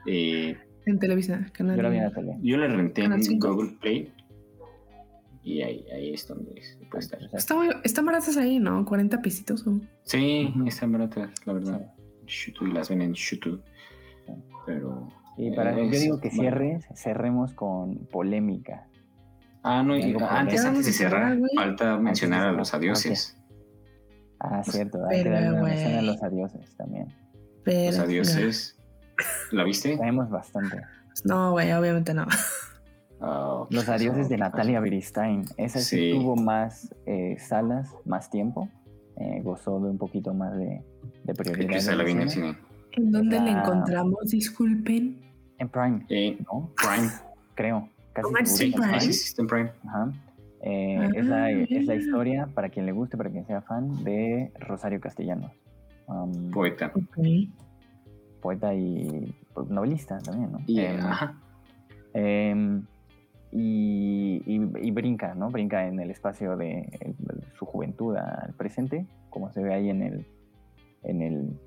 Eh, En Televisa, canal. Yo la vi en la tele. yo la renté en. Google Play. Y ahí, ahí es donde se puede estar. O sea, Está muy- Están baratas ahí, ¿no? 40 pisitos. o- Sí, están baratas, la verdad. Shutu, y las ven en Shutu. Pero. Y para, eh, yo es- digo que bueno. cierres, cerremos con polémica. Ah, no, y antes, antes de ¿Qué vamos a cerrar, falta mencionar a los adioses. Ah, cierto, hay que darle mención a los adioses también. Pero, Los adioses. ¿La viste? Traemos bastante. No, güey, obviamente no. Ah, Los adioses de ¿Qué Natalia Beristain. Esa sí, Sí. tuvo más eh, salas, más tiempo. eh, gozó de un poquito más de, de prioridad. En la el vi en el cine. cine. ¿En dónde la Ah. encontramos? Disculpen. En Prime, Eh, ¿no? Prime. Creo. Casi ¿Cómo es seguro Sí, Prime? sí, en Prime. Ajá. Eh, Ah, es, la, es la mira. historia, para quien le guste, para quien sea fan, de Rosario Castellanos. Um, Poeta. Ok. Poeta y pues, novelista también, ¿no? Y, Em, ajá. em, y, y- y brinca, ¿no? Brinca en el espacio de el- su juventud al presente, como se ve ahí en el, en el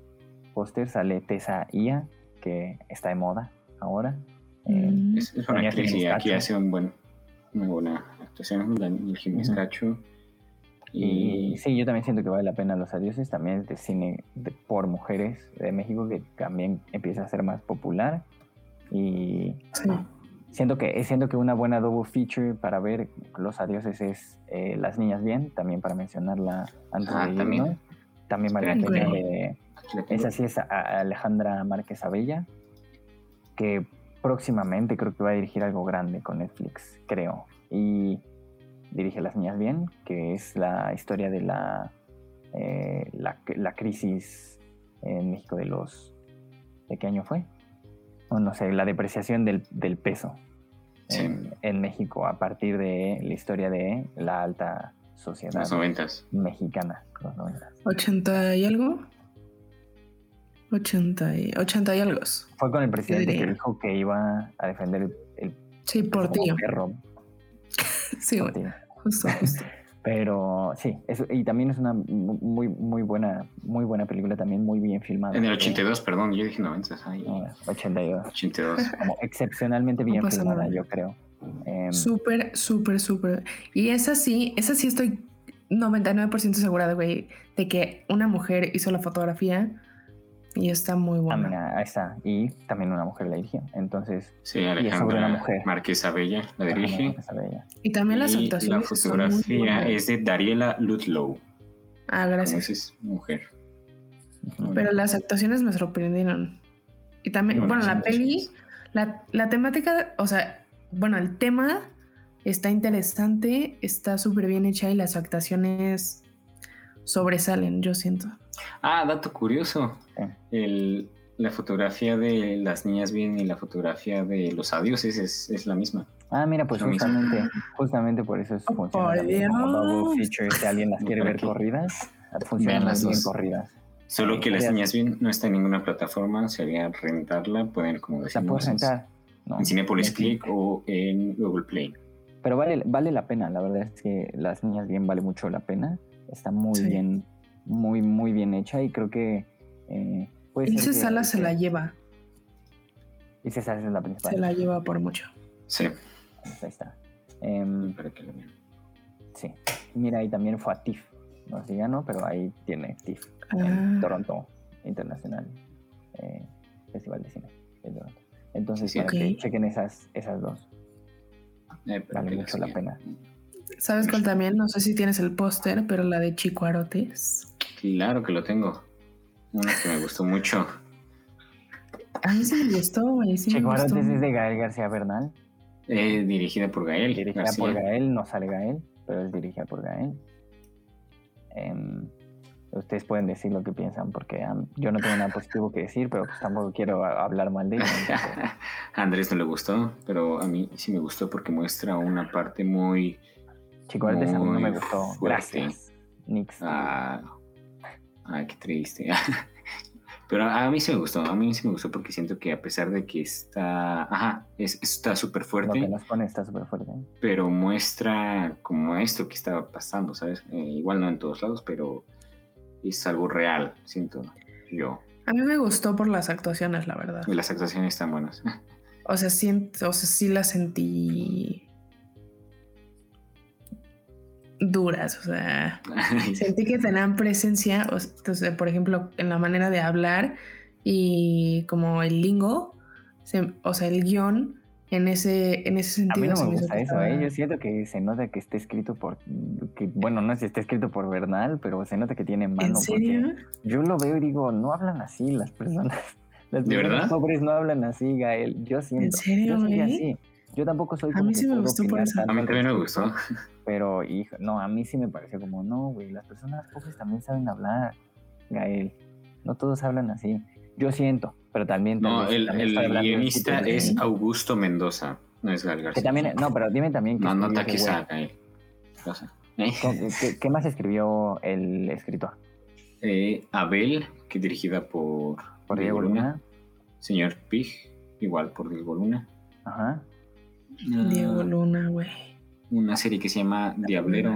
póster, sale Tessa Ia, que está de moda ahora. Em, Mm. Es, es una actriz aquí Cacho. hace un buen, una buena actuación. Daniel Jiménez Y sí, yo también siento que vale la pena Los Adioses, también es de cine de- por mujeres de México que también empieza a ser más popular. Y Sí. siento que, siento que una buena double feature para ver Los Adioses es eh, Las Niñas Bien, también para mencionarla antes Ah, de también. irnos. También vale la pena. Esa sí es a Alejandra Márquez Abella, que próximamente creo que va a dirigir algo grande con Netflix, creo. Y dirige Las Niñas Bien, que es la historia de la, eh, la, la crisis en México de los... ¿De qué año fue? O no sé, la depreciación del, del peso Sí. en, en México a partir de la historia de la alta sociedad Los noventas. mexicana. los 90. 80 y algo. 80 y, 80 y algo. Fue con el presidente que dijo que iba a defender el, el Sí, por perro. Sí. Justo, justo. Pero sí, eso, y también es una muy, muy buena, muy buena película, también muy bien filmada. En el Eh, 82, perdón, yo dije 90. Ay, no, 82. 82. Como excepcionalmente bien filmada, nada. yo creo. Em, Súper, súper, súper. Y esa sí, esa sí estoy 99% segura, güey, de que una mujer hizo la fotografía y está muy ah, buena. mira, ahí está. Y también una mujer la dirigió. Entonces, Sí, sobre Alejandra una mujer. Marquesa Bella la dirige. Y también las la actuaciones son muy fotografía es de Dariela Ludlow. Ah, gracias. es mujer. Pero las actuaciones me sorprendieron. Y también, Bueno, bueno, la peli, la, la temática, o sea, bueno, el tema está interesante, está súper bien hecha y las actuaciones sobresalen, yo siento. Ah, dato curioso. La fotografía de las niñas bien y la fotografía de los adioses es, es la misma. Ah, mira, pues Lo mismo. justamente, justamente por eso es Oh, funciona por también como double Dios. feature. Si alguien las quiere ¿Para ver qué? corridas, funciona Vean muy las bien dos. corridas. Solo que las niñas bien no está en ninguna plataforma. Si alguien rentarla, pueden, como La decimos, puedes rentar. No, en Cinepolis Click o en Google Play. Pero vale, vale la pena, la verdad es que Las Niñas Bien vale mucho la pena. Está muy Sí. bien, muy, muy bien hecha y creo que eh, puede Ilse se la lleva, Ilse Salas es la principal. se la lleva por mucho. Sí, ahí está. Para que lo vean. sí. Mira, ahí también fue a TIFF. No sé ya no, pero ahí tiene TIFF. en Ah, Toronto Internacional eh, Festival de Cine de Toronto. Entonces, Sí, para que chequen esas, esas dos. Eh, Vale mucho la pena. ¿Sabes cuál también? No sé si tienes el póster, pero la de Chico Arotes. Claro que lo tengo. Una que me gustó mucho. A mí sí me gustó, güey. Sí me Checo es de Gael García Bernal. Eh, dirigida por Gael. Dirigida García. por Gael, no sale Gael, pero es dirigida por Gael. Em, ustedes pueden decir lo que piensan, porque yo no tengo nada positivo que decir, pero pues tampoco quiero hablar mal de ella. A Andrés no le gustó, pero a mí sí me gustó porque muestra una parte muy... Chico Arotes a mí no me Muy gustó. fuerte. Gracias. Nix. Ah, ay, qué triste. Pero a mí sí me gustó, a mí sí me gustó porque siento que a pesar de que está, ajá, es, está súper lo que fuerte, nos pone está súper fuerte. pero muestra como esto que estaba pasando, ¿sabes? Eh, igual no en todos lados, pero es algo real, siento yo. A mí me gustó por las actuaciones, la verdad. Y las actuaciones están buenas. O sea, siento, o sea, sí las sentí duras, o sea, sentí que tenían presencia, o sea, entonces, por ejemplo, en la manera de hablar y como el lingo, se- o sea, el guion en ese, en ese A mí sentido. no me gusta eso, estaba- ¿eh? Yo siento que se nota que está escrito por. Que, bueno, no sé si está escrito por Bernal, pero se nota que tiene mano. ¿En porque serio? Yo lo veo y digo, no hablan así las personas. Las ¿De personas verdad? pobres no hablan así, Gael. Yo siento. serio, Yo soy así. Yo tampoco soy A como mí que sí me gustó por eso. A mí también me gustó. Pero, hijo, no, a mí sí me pareció como, no, güey, las personas pobres también saben hablar, Gael. No todos hablan así. Yo siento, pero también. No, vez- el, también el de guionista es Augusto Mendoza, no es Gal Que García. también, no, pero dime también que No, no quizá. Gael. O sea, ¿eh? ¿Con- ¿Qué, qué más escribió el escritor? Eh, Abel, que dirigida por, Por Diego Luna. Señor Pig, igual por Diego Luna. Ajá. Diego Ah, Luna, güey. Una serie que se llama Diablero.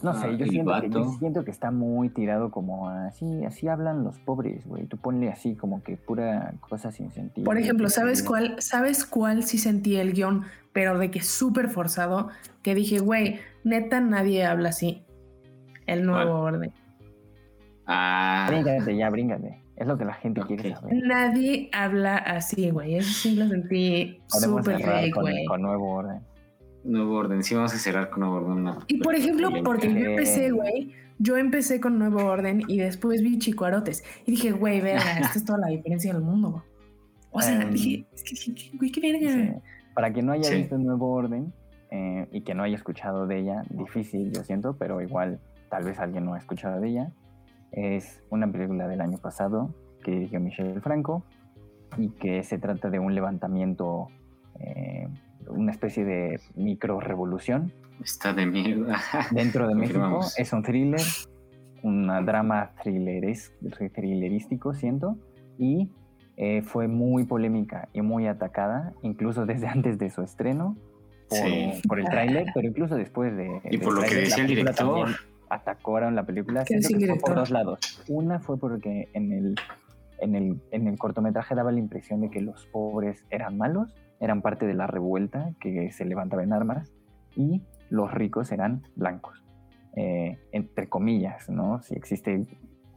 No Ah, sé, yo el siento, que, yo vato. siento que está muy tirado como así, así hablan los pobres, güey. Tú ponle así como que pura cosa sin sentido. Por ejemplo, ¿sabes cuál? ¿Sabes cuál sí sentí el guion, pero de que súper forzado? Que dije, güey, neta nadie habla así. El nuevo orden. Ah, Bríngate ya, bríngate. Es lo que la gente quiere saber. Nadie habla así, güey. Eso sí lo sentí súper fake, con, güey. con nuevo orden. nuevo orden. Sí, vamos a cerrar con nuevo orden. una Y por ejemplo, porque yo empecé, güey, yo empecé con Nuevo Orden y después vi Chicuarotes. Y dije, güey, verga, esta es toda la diferencia del mundo. O sea, Em, dije, es que, güey, qué verga. Sí. Para quien no haya Sí. visto el nuevo orden eh, y que no haya escuchado de ella, difícil yo siento, pero igual tal vez alguien no ha escuchado de ella, es una película del año pasado que dirigió Michel Franco y que se trata de un levantamiento, eh, una especie de micro revolución Está de mierda. dentro de México. Es un thriller un drama thrilleres, thrillerístico, siento, y eh, fue muy polémica y muy atacada, incluso desde antes de su estreno, por, el tráiler, pero incluso después de... Y por lo que decía el director. Atacaron la película. Siento que fue por dos lados. Una fue porque en el, en, el, en el cortometraje daba la impresión de que los pobres eran malos, eran parte de la revuelta que se levantaba en armas, y los ricos eran blancos. Eh, entre comillas, ¿no? Si existe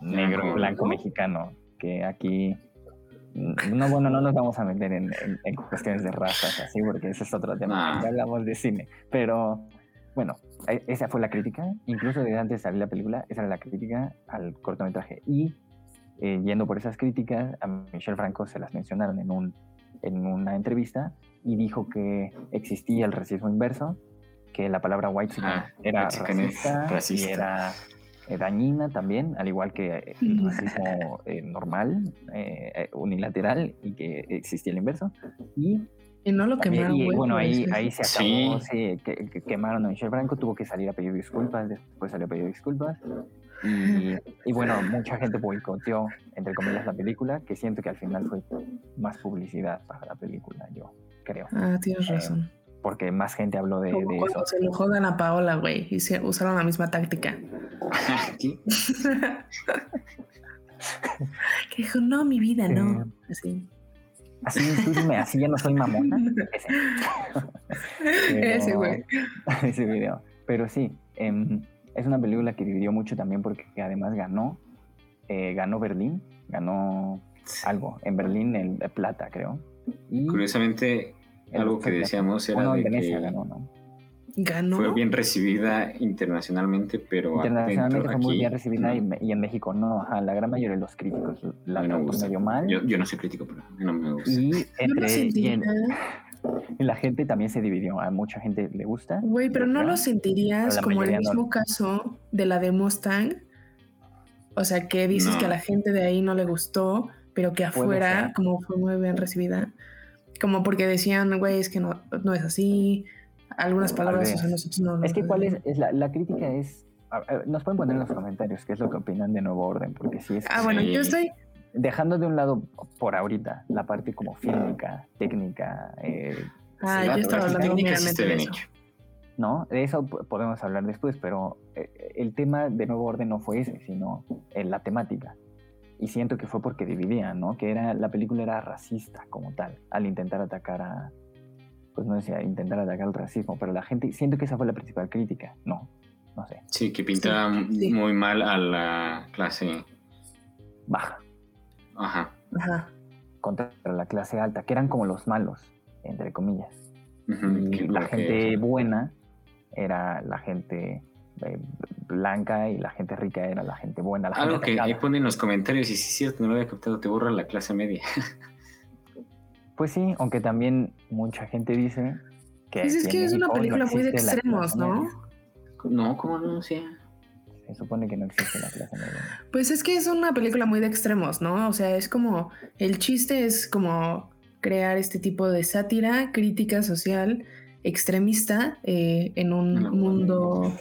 negro, blanco, mexicano, que aquí no, bueno, no nos vamos a meter en, cuestiones de razas así, porque ese es otro tema. Ya hablamos de cine. Pero bueno, e, esa fue la crítica. Incluso desde antes de salir la película, esa era la crítica al cortometraje. Y eh, yendo por esas críticas, a Michelle Franco se las mencionaron en, un, en una entrevista y dijo que existía el racismo inverso, que la palabra white ah, era racista, racista. y era eh, dañina también, al igual que el racismo eh, normal, eh, unilateral, y que existía el inverso. Y, no lo quemaron. Y, bueno, ahí, ahí se acabó, sí. que, quemaron a Michelle Franco, tuvo que salir a pedir disculpas, después salió a pedir disculpas. Y, y, bueno, mucha gente boicoteó, entre comillas, la película, que siento que al final fue más publicidad para la película, yo creo. Ah, tienes razón porque más gente habló de, de eso. Se lo jodan a Paola, güey, y se usaron la misma táctica. que dijo, no, mi vida, no. Así. Así, dime, así ya no soy mamona. Ese. ese, güey. Ese video. Pero sí, em, es una película que dividió mucho también porque además ganó, eh, ganó Berlín, ganó algo en Berlín, el, el plata, creo. Y Curiosamente, algo que decíamos era de que ganó. Fue bien recibida internacionalmente, pero internacionalmente fue muy bien recibida y, en México no. la gran mayoría de los críticos la no medio mal. Yo, yo, no soy crítico, pero no me gusta. Y entre y la gente también se dividió. A mucha gente le gusta. Güey, pero no lo sentirías como el mismo caso de la de Mustang. O sea, que dices que a la gente de ahí no le gustó, pero que afuera, como fue muy bien recibida. Como porque decían, güey, es que no, no es así. Algunas palabras, o sea, nosotros no. Es que, ¿cuál es? la, la, crítica es. nos pueden poner en los comentarios qué es lo que opinan de Nuevo Orden, porque sí es. Ah, bueno, yo estoy. Dejando de un lado por ahorita la parte como fílmica, técnica. Eh, ah, yo estaba hablando meramente de eso. ¿no? De eso podemos hablar después, pero eh, el tema de Nuevo Orden no fue ese, sino en la temática y siento que fue porque dividían, ¿no? Que era, la película era racista como tal, al intentar atacar a, pues no decía, intentar atacar el racismo, pero la gente, siento que esa fue la principal crítica, no, no sé. Sí, que pintaba muy mal a la clase baja. Ajá. Ajá. Contra la clase alta, que eran como los malos, entre comillas. y la gente buena era la gente eh, blanca y la gente rica era la gente buena. La Algo que ahí ponen en los comentarios, y si es cierto, no lo había captado, te borra la clase media. pues sí, aunque también mucha gente dice que. Pues es que es una película muy de extremos, ¿no? No, ¿cómo no? Sí. Se supone que no existe la clase media. Pues es que es una película muy de extremos, ¿no? O sea, es como. El chiste es como crear este tipo de sátira, crítica social extremista eh, en un mundo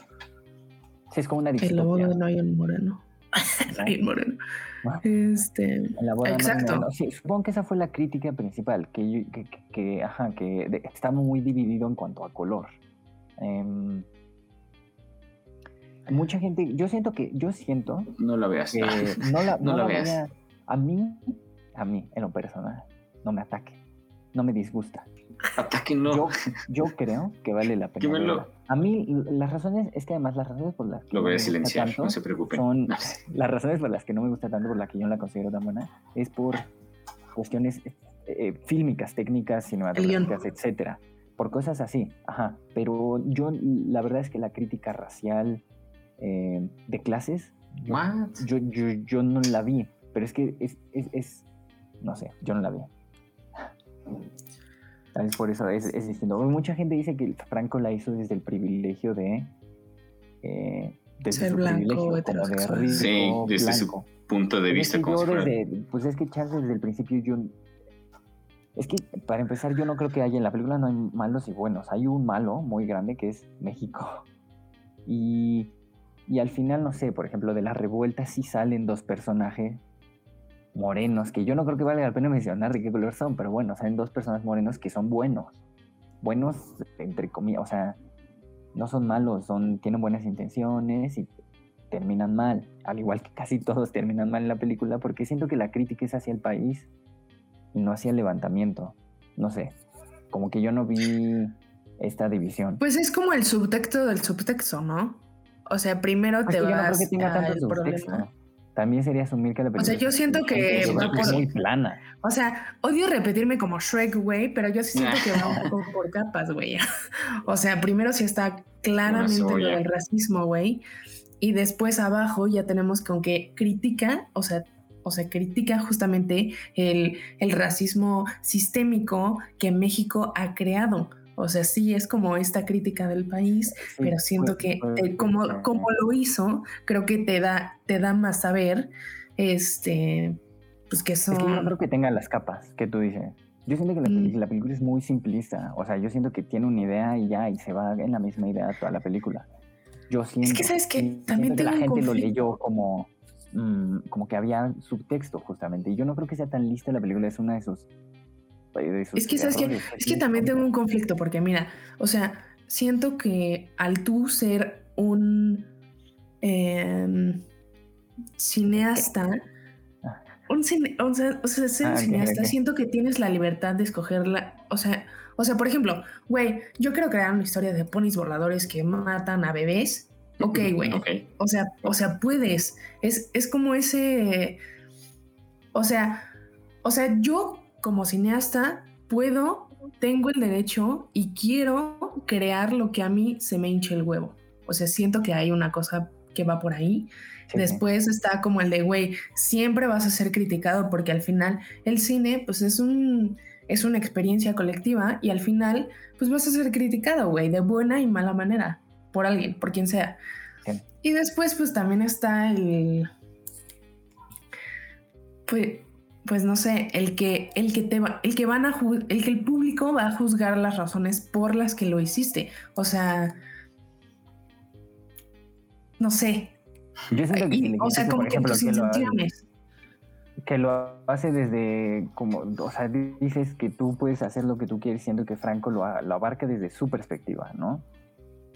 Sí, es como una distopía. En la boda no hay un moreno. no hay un moreno. Este, en la boda exacto. sí, supongo que esa fue la crítica principal, que, que, que, ajá, que está muy dividido en cuanto a color. Em, mucha gente, yo siento que, yo siento... No la veas. Que no la, no la, veas. a mí, a mí, en lo personal, no me ataque, no me disgusta. Ataque no. Yo, yo creo que vale la pena. A mí, las razones, es que además las razones por las que. Lo voy a silenciar, no se preocupen. Son, las razones por las que no me gusta tanto, por las que yo no la considero tan buena, es por cuestiones eh, eh, fílmicas, técnicas, cinematográficas, etcétera. Por cosas así, ajá. Pero yo, la verdad es que la crítica racial eh, de clases, yo, yo, yo, no la vi. Pero es que es, es, es, no sé, yo no la vi. Tal vez por eso es, es, distinto. Mucha gente dice que Franco la hizo desde el privilegio de. Eh, desde Ser blanco, heterosexual. sí, desde su punto de vista. como pues es que Charles desde el principio yo. Es que para empezar, yo no creo que haya en la película no hay malos y buenos. Hay un malo muy grande que es México. Y Y al final, no sé, por ejemplo, de la revuelta sí salen dos personajes morenos, que yo no creo que valga la pena mencionar de qué color son, pero bueno, salen dos personajes morenos que son buenos. Buenos, entre comillas, o sea, no son malos, son, tienen buenas intenciones y terminan mal, al igual que casi todos terminan mal en la película, porque siento que la crítica es hacia el país y no hacia el levantamiento. No sé, como que yo no vi esta división. Pues es como el subtexto del subtexto, ¿no? O sea, primero te vas que tenga tanto subtexto. También sería asumir que la película. O sea, yo siento que va por... muy plana. O sea, odio repetirme como Shrek, güey, pero yo sí siento que va un poco por capas, güey. o sea, primero sí está claramente lo del racismo, güey. Y después abajo ya tenemos con que critica, o sea, o sea, critica justamente el, el racismo sistémico que México ha creado. O sea, sí es como esta crítica del país, pero siento que como, como lo hizo, creo que te da, te da más saber, este, pues que son... Es que yo no creo que tenga las capas que tú dices. Yo siento que la, mm. la, película es muy simplista. O sea, yo siento que tiene una idea y ya, y se va en la misma idea toda la película. Yo siento, es que sabes que también que la gente lo leyó como, mm, como que había subtexto justamente. Y yo no creo que sea tan lista la película, es una de sus es que, ¿sabes que Es que también tengo un conflicto, porque mira, o sea, siento que al tú ser un em, cineasta, un o sea, ser un ah, cineasta, siento que tienes la libertad de escogerla, o sea, o sea, por ejemplo, güey, yo quiero crear una historia de ponis voladores que matan a bebés. Ok, güey. O sea, o sea, puedes. Es, es como ese. O sea, o sea, yo como cineasta puedo, tengo el derecho y quiero crear lo que a mí se me hinche el huevo. O sea, siento que hay una cosa que va por ahí. Después está como el de, güey, siempre vas a ser criticado porque al final el cine, pues es un, es una experiencia colectiva y al final, pues vas a ser criticado, güey, de buena y mala manera, por alguien, por quien sea. Y después, pues también está el... Pues pues no sé, el que, el que te va, el que van a el que el público va a juzgar las razones por las que lo hiciste. O sea, no sé. Yo siento que, o sea, como que ejemplo, tus intenciones. Que lo hace desde como, o sea, dices que tú puedes hacer lo que tú quieres, siendo que Franco lo, lo abarca desde su perspectiva, ¿no?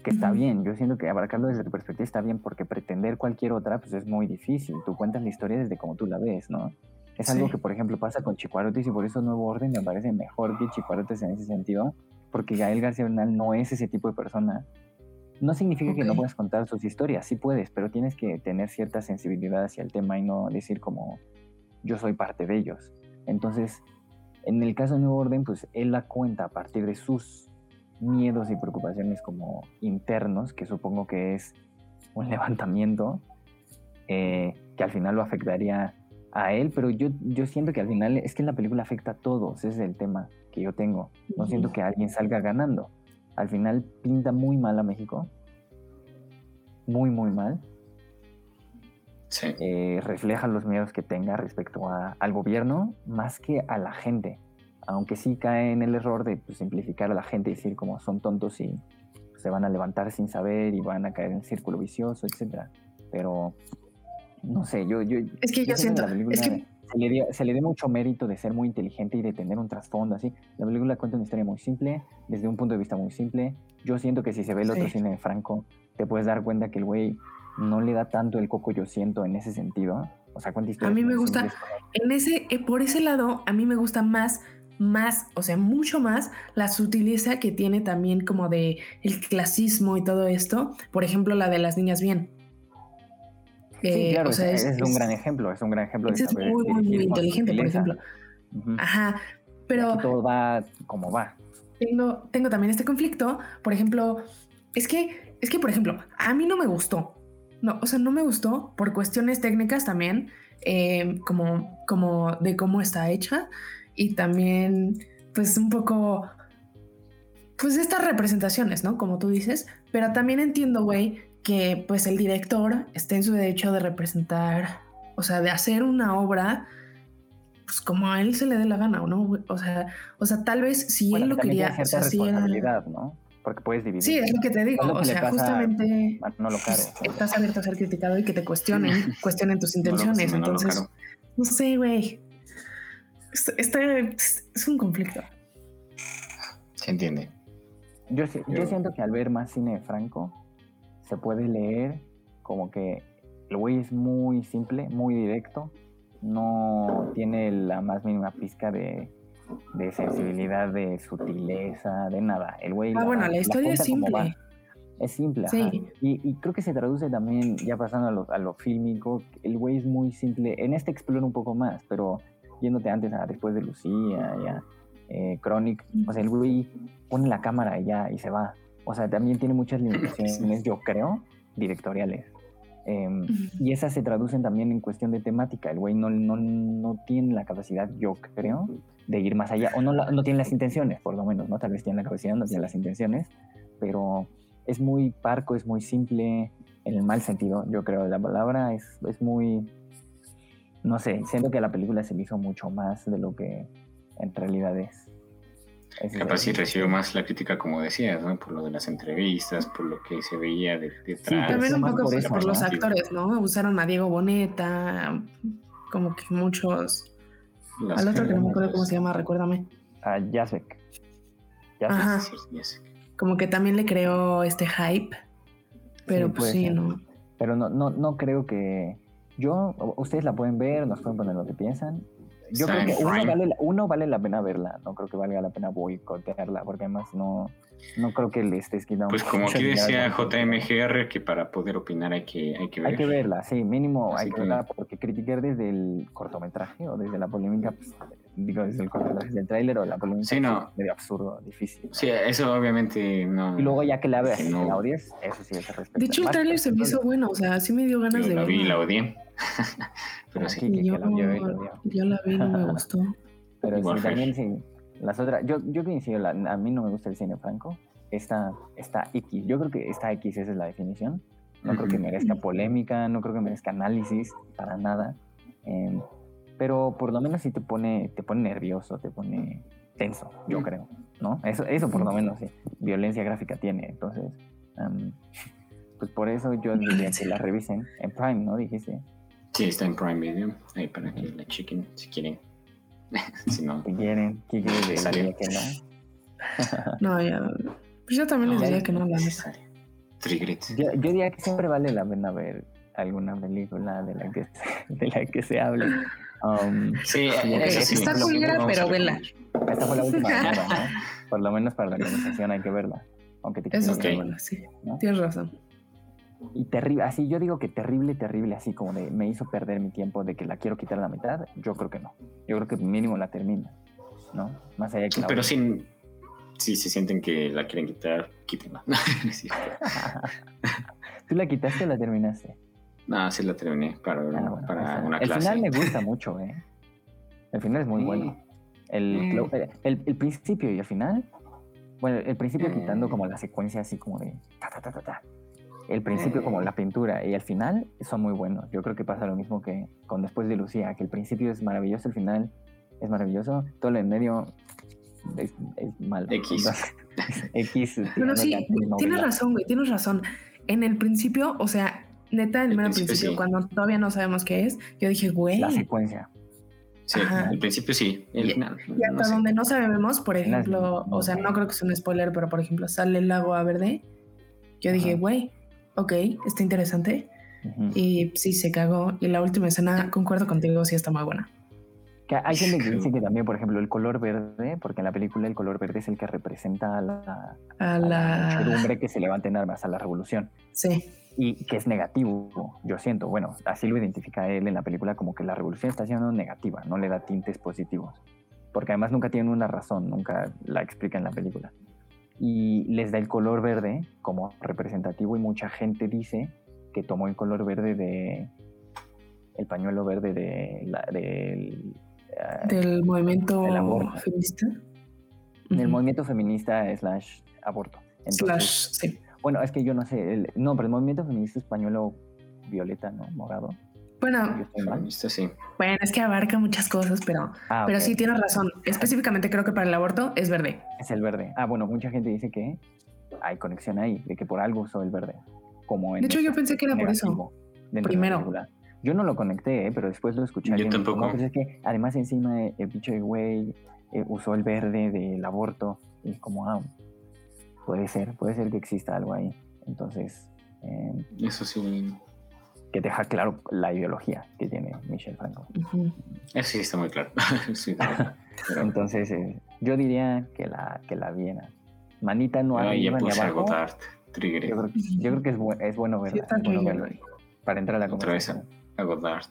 Que está bien, yo siento que abarcarlo desde tu perspectiva está bien porque pretender cualquier otra, pues es muy difícil. Tú cuentas la historia desde como tú la ves, ¿no? Es algo que, por ejemplo, pasa con Chicuarotes y por eso Nuevo Orden me parece mejor que Chicuarotes en ese sentido, porque Gael García Bernal no es ese tipo de persona. No significa que no puedas contar sus historias, sí puedes, pero tienes que tener cierta sensibilidad hacia el tema y no decir como yo soy parte de ellos. Entonces, en el caso de Nuevo Orden, pues él la cuenta a partir de sus miedos y preocupaciones como internos, que supongo que es un levantamiento, eh, que al final lo afectaría a él, pero yo, yo siento que al final es que la película afecta a todos, ese es el tema que yo tengo. No siento que alguien salga ganando. Al final pinta muy mal a México. Muy, muy mal. Sí. Eh, refleja los miedos que tenga respecto al gobierno más que a la gente. Aunque sí cae en el error de pues, simplificar a la gente y decir como son tontos y se van a levantar sin saber y van a caer en círculo vicioso, etc. Pero no sé, yo... yo es que yo, siento... es que... Se le, dio, mucho mérito de ser muy inteligente y de tener un trasfondo así. La película cuenta una historia muy simple, desde un punto de vista muy simple. Yo siento que si se ve el otro cine de Franco, te puedes dar cuenta que el güey no le da tanto el coco, yo siento, en ese sentido. O sea, cuánta historia. A mí me gusta, en ese, eh, por ese lado, a mí me gusta más, más, o sea, mucho más la sutileza que tiene también como de el clasismo y todo esto. Por ejemplo, la de las niñas bien sí, claro, es, un gran ejemplo, es un gran ejemplo. de saber, es muy, muy, inteligente, por ejemplo. Ajá, pero... todo va como va. Tengo, tengo también este conflicto, por ejemplo, es que, es que, por ejemplo, a mí no me gustó. No, o sea, no me gustó por cuestiones técnicas también, em, como, como de cómo está hecha y también, pues, un poco, pues, estas representaciones, ¿no? Como tú dices, pero también entiendo, güey, que pues el director esté en su derecho de representar, o sea, de hacer una obra pues como a él se le dé la gana, ¿o no? O sea, o sea, tal vez si él lo quería, o sea, si responsabilidad, ¿no? porque puedes dividir. Sí, es lo que te digo. O sea, justamente no lo caro, estás abierto a ser criticado y que te cuestionen, cuestionen tus intenciones. Entonces, no sé, güey. Este, es un conflicto. Se entiende. Yo, yo siento que al ver más cine de Franco, se puede leer como que el güey es muy simple, muy directo, no tiene la más mínima pizca de, sensibilidad, de sutileza, de nada. El güey. Ah, bueno, la historia es simple. Es simple, sí. y, creo que se traduce también, ya pasando a lo, a lo fílmico, el güey es muy simple. En este explora un poco más, pero yéndote antes a después de Lucía, ya, eh, Chronic, o sea, el güey pone la cámara ya y se va. O sea, también tiene muchas limitaciones, yo creo, directoriales. Em, y esas se traducen también en cuestión de temática. El güey no, no, no, tiene la capacidad, yo creo, de ir más allá. O no, no tiene las intenciones, por lo menos, ¿no? Tal vez tiene la capacidad, no tiene las intenciones. Pero es muy parco, es muy simple, en el mal sentido, yo creo. La palabra es, es muy... No sé, siento que la película se hizo mucho más de lo que en realidad es. Capaz sí recibió más la crítica, como decías, ¿no? Por lo de las entrevistas, por lo que se veía detrás. Sí, también un poco por, los actores, ¿no? Usaron a Diego Boneta, como que muchos... Al otro que no me acuerdo cómo se llama, recuérdame. A Jacek. Ajá. Como que también le creó este hype, pero pues sí, ¿no? Pero no, no, no creo que... Yo, ustedes la pueden ver, nos pueden poner lo que piensan yo creo que uno vale, uno vale, la pena verla, no creo que valga la pena boicotearla, porque además no, no creo que le estés quitando. Pues como aquí decía JMGR, que para poder opinar hay que, hay que verla. Hay que verla, sí, mínimo hay que verla, porque criticar desde el cortometraje o desde la polémica, pues, digo, desde el cortometraje, desde el tráiler o la polémica, sí, no. es medio absurdo, difícil. Sí, eso obviamente no. Y luego ya que la veas, no. la odies, eso sí es respeto. De hecho, el tráiler se me hizo bueno, o sea, sí me dio ganas de la vi y la odié. Pero sí, que, yo, la yo la vi, no me gustó. Pero sí, también sí. Las otras, yo, yo coincido, a mí no me gusta el cine franco. Esta, esta X, yo creo que esta X esa es la definición. No creo que merezca polémica, no creo que merezca análisis, para nada. Em, pero por lo menos sí te pone, te pone nervioso, te pone tenso, yo creo, ¿no? Eso, eso por lo menos sí. Violencia gráfica tiene, entonces, em, pues por eso yo diría que la revisen en Prime, ¿no? Dijiste. Sí, está en Prime Video. Ahí para que la chequen si quieren. si no. Si quieren, ¿qué quieren que no? no, ya. Pues yo también les diría que no, la. Yo, yo, diría que siempre vale la pena ver alguna película de la que, de la que se hable. Um, sí, sí, está culera, pero vela. Esta fue la última ¿no? Por lo menos para la conversación hay que verla. Aunque te Eso okay. bueno, sí. Tienes razón y terrible, así yo digo que terrible, terrible, así como de me hizo perder mi tiempo de que la quiero quitar a la mitad, yo creo que no. Yo creo que mínimo la termina, ¿no? Más allá que Pero si, si se sienten que la quieren quitar, quítenla. ¿Tú la quitaste o la terminaste? No, sí la terminé para, ah, para una clase. El final me gusta mucho, ¿eh? El final es muy bueno. El, el, el, principio y el final, bueno, el principio quitando como la secuencia así como de ta, ta, ta, ta, ta el principio como la pintura y el final son muy buenos. Yo creo que pasa lo mismo que con Después de Lucía, que el principio es maravilloso, el final es maravilloso, todo lo en medio es, es mal. X. X. Bueno, sí, tienes razón, güey, tienes razón. En el principio, o sea, neta, en el, el principio, cuando todavía no sabemos qué es, yo dije, güey. La secuencia. Sí, el principio sí, el final. Y hasta donde no sabemos, por ejemplo, o sea, no creo que sea un spoiler, pero por ejemplo, sale el lago a verde. Yo dije, güey, ok, está interesante. Y sí, se cagó. Y la última escena, concuerdo contigo, sí está muy buena. Que hay gente que dice que también, por ejemplo, el color verde, porque en la película el color verde es el que representa a la, a la... que se levanta en armas, a la revolución. Sí. Y que es negativo, yo siento. Bueno, así lo identifica él en la película como que la revolución está siendo negativa, no le da tintes positivos. Porque además nunca tiene una razón, nunca la explica en la película y les da el color verde como representativo y mucha gente dice que tomó el color verde de el pañuelo verde de la, del, ah, del movimiento feminista. Del movimiento feminista slash aborto. Slash sí. bueno es que yo no sé no pero el movimiento feminista es pañuelo violeta no morado bueno, bueno, es que abarca muchas cosas, pero, ah, pero sí tienes razón. Específicamente creo que para el aborto es verde. Es el verde. Ah, bueno, mucha gente dice que hay conexión ahí, de que por algo usó el verde. Como en De hecho, yo pensé que era por eso. Primero. Yo no lo conecté, ¿eh? pero después lo escuché. Yo tampoco. "No, pues es que además encima eh, el bicho de güey eh, usó el verde del aborto. Y como, ah, puede ser, puede ser que exista algo ahí. Entonces, eh, Eso sí. Que deja claro la ideología que tiene Michel Franco. Ujú. Eso sí está muy claro. Sí, pero- Entonces, eh, yo diría que la, que la viena. Manita no Ay, ya arriba ni puse a abajo. Godard. Trigger. Yo creo, yo creo que es, bu- es bueno Sí, verla. está es bueno trigger, verla, güey. para entrar a la Otra vez conversación. a Godard.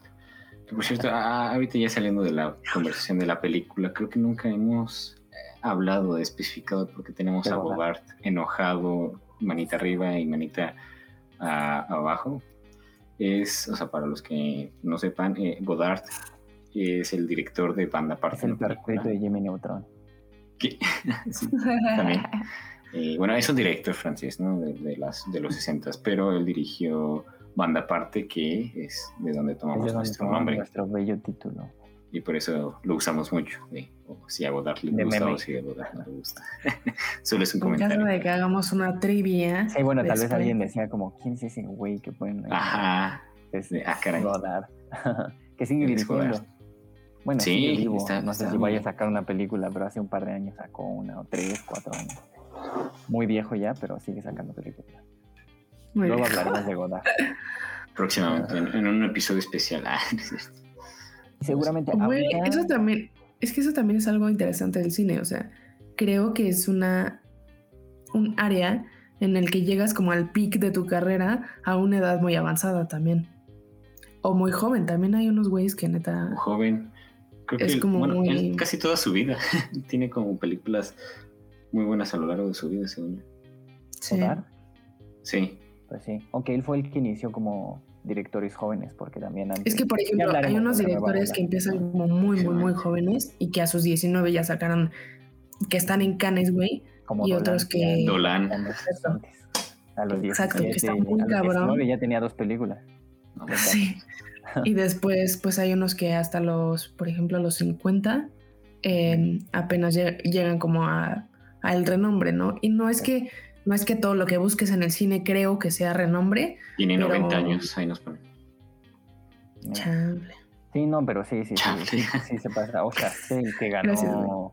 Que, por cierto, ah, ahorita ya saliendo de la conversación de la película, creo que nunca hemos eh, hablado, especificado, porque tenemos De a Godard. Godard enojado, manita arriba y manita ah, abajo. Es, o sea, para los que no sepan, eh, Godard es el director de Banda Aparte. Es el perpetuo de Jimmy Neutron. Sí, también. Eh, bueno, es un director francés, ¿no? De, de las, de los 60 pero él dirigió Banda Aparte, que es de donde Es tomamos de donde nuestro nombre. nuestro bello título. Y por eso lo usamos mucho. de, o si a Godard le De gusta meme. o si a Godard no le gusta. Solo es un En caso comentario. de que hagamos una trivia. Sí, bueno, tal vez alguien decía como, ¿quién es ese güey que ahí? Ajá. Es de- ah, caray. Godard. que sigue Es dirigiendo. Godard. Bueno, Sí, vivo. está- no sé si vaya a sacar una película, pero hace un par de años sacó una, o tres, cuatro años. Muy viejo ya, pero sigue sacando películas. Muy Luego bien. hablaremos de Godard. Próximamente, en, en un episodio especial. Y seguramente Güey, ahorita- eso también, es que eso también es algo interesante del cine, o sea, creo que es una un área en el que llegas como al pic de tu carrera a una edad muy avanzada también. O muy joven, también hay unos güeyes que neta joven. Creo Es que él- como bueno, muy- él casi toda su vida. Tiene como películas muy buenas a lo largo de su vida, según yo. sí. Sí. Pues sí. Aunque él fue el que inició como directores jóvenes, porque también antes... Es que, por ejemplo, hay unos directores que empiezan como muy, muy, muy jóvenes y que a sus 19 ya sacaron, que están en Cannes, güey. como y Dolan, otros que- ya Dolan. A los 17, Exacto, que está muy a los cabrón. 19 ya tenía dos películas. No, Ya Sí. Y después, pues hay unos que hasta los, por ejemplo, a los 50, eh, apenas lleg- llegan como a, al renombre, ¿no? Y no es que no es que todo lo que busques en el cine creo que sea renombre. Tiene Pero- 90 años, ahí nos ponen. Mira. Chable. Sí, no, pero sí, sí, sí, sí, sí se pasa. O Chazelle, que Gracias, ganó.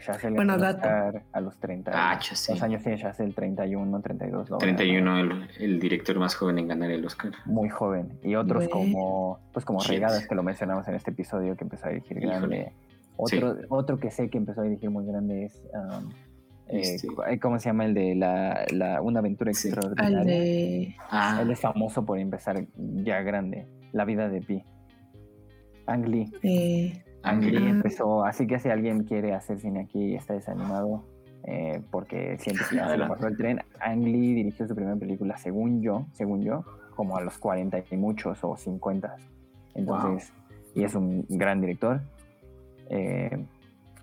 Chazelle Bueno, dato. A los 30. Ah, ¿Cuántos Chazelle. años tiene Chazelle? 31, 32. lo ganó. 31, el, el director más joven en ganar el Oscar. Muy joven. Y otros como, pues como Shit. Regadas, que lo mencionamos en este episodio, que empezó a dirigir Híjole. grande. Otro, otro que sé que empezó a dirigir muy grande es. um, eh, Este. cu- ¿Cómo se llama? El de la, la- Una aventura Sí. extraordinaria. De. Ah, Él es famoso por empezar ya grande. La vida de Pi. Ang Lee. eh, Ang Lee. Ah. empezó, así que si alguien quiere hacer cine aquí y está desanimado eh, porque siente que se le pasó el tren, Ang Lee dirigió su primera película, según yo, según yo, como a los 40 y muchos o 50. Entonces, y es un gran director. eh,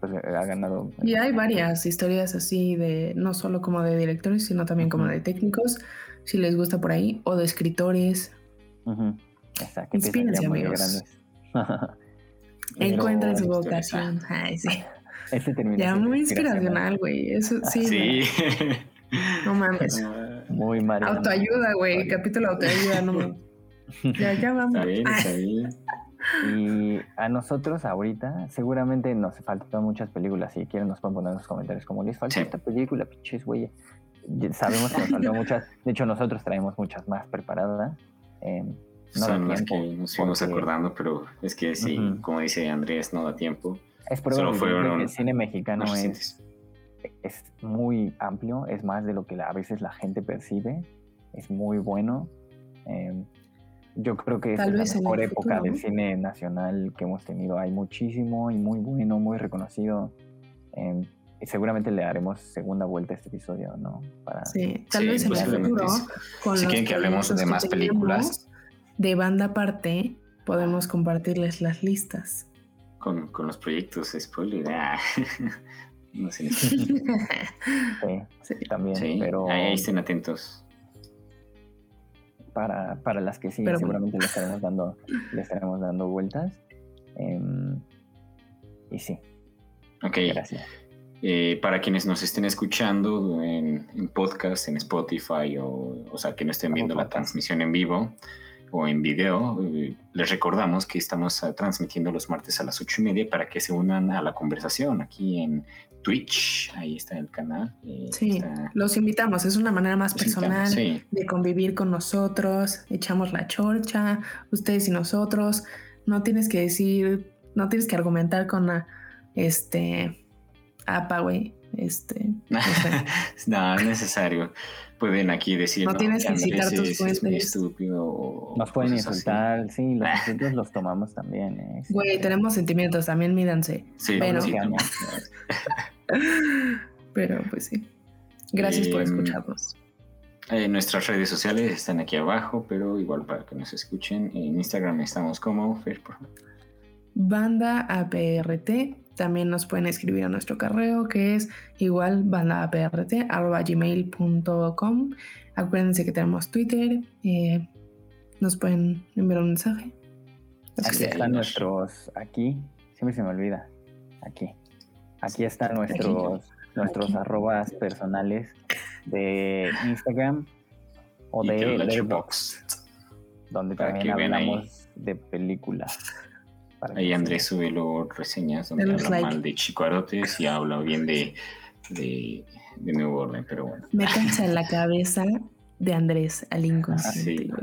pues ha ganado. y hay varias historias así de, no solo como de directores, sino también como de técnicos, si les gusta por ahí, o de escritores. Ujú, Exacto, que Inspírense, amigos. Encuentren su historias, vocación. Ay, sí. Este termina Ya muy inspiracional, güey. Eso sí. sí. No mames. Muy Mariana. Autoayuda, güey. Capítulo autoayuda, no mames. Ya, ya vamos. Está bien, Ah, está bien. Y a nosotros ahorita seguramente nos faltan muchas películas. Si quieren nos pueden poner en los comentarios como les falta Sí. esta película, pinches güey. Sabemos que nos faltan muchas. De hecho, nosotros traemos muchas más preparadas. Eh, no Son las que nos fuimos porque acordando, pero es que sí, como dice Andrés, no da tiempo. Es Solo fueron que el cine mexicano es, es muy amplio, es más de lo que a veces la gente percibe. Es muy bueno. Eh, yo creo que Tal es la mejor época futuro, del cine nacional que hemos tenido. Hay muchísimo y muy bueno, muy reconocido. Eh, y seguramente le haremos segunda vuelta a este episodio, ¿no? Para, Sí, tal Sí, vez en el futuro, sí. con Si quieren que hablemos de más películas. de banda aparte, podemos compartirles las listas. Con, con los proyectos, spoiler. ah. no sé. Sí, Sí. también, Sí, pero ahí, ahí estén atentos. Para, para las que sí, Pero- seguramente le estaremos dando, le estaremos dando vueltas. Em, y sí, Ok, gracias. Eh, para quienes nos estén escuchando en, podcast, en Spotify, o, o sea, que no estén viendo la transmisión en vivo o en video, eh, les recordamos que estamos ah, transmitiendo los martes a las ocho y media para que se unan a la conversación aquí en Twitch. Ahí está el canal. Eh, sí, los invitamos. Es una manera más personal de convivir con nosotros. Echamos la chorcha, ustedes y nosotros. No tienes que decir, no tienes que argumentar con este apa, güey. Este. No, es necesario. Pueden aquí decir. No, tienes que citar tus fuentes. estúpido. Nos pueden insultar, sí, los insultos los tomamos también. ¿eh? Güey, tenemos sentimientos, también mídanse. Sí, pero, sí, pero pues sí. Gracias por em, escucharnos. Eh, nuestras redes sociales están aquí abajo, pero igual para que nos escuchen. En Instagram estamos como Fer, Banda APRT también nos pueden escribir a nuestro correo que es igual gmail.com Acuérdense que tenemos Twitter. Eh, nos pueden enviar un mensaje. Aquí están nuestros, aquí, siempre se me olvida, aquí. Aquí están nuestros, nuestros arrobas personales de Instagram o de Letterboxd, donde también hablamos de películas. Ahí Andrés sube luego reseñas donde habla mal de Chico Arotes y habla bien de, de, de Nuevo Orden, pero bueno. Métanse en la cabeza de Andrés al inconsciente.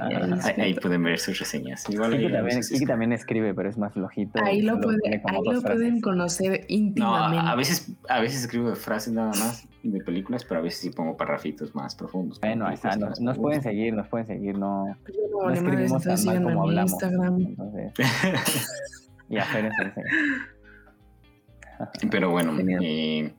ahí, pueden ver sus reseñas. Igual Kiki también, escribe, pero es más flojito. Ahí lo, pueden conocer íntimamente. No, a, veces, a veces escribo frases nada más de películas, pero a veces sí pongo parrafitos más profundos. Bueno, ahí está. Nos, pueden seguir, nos pueden seguir. No, no, escribimos tan mal como hablamos. Instagram. Entonces, y hacer eso. Pero bueno, eh,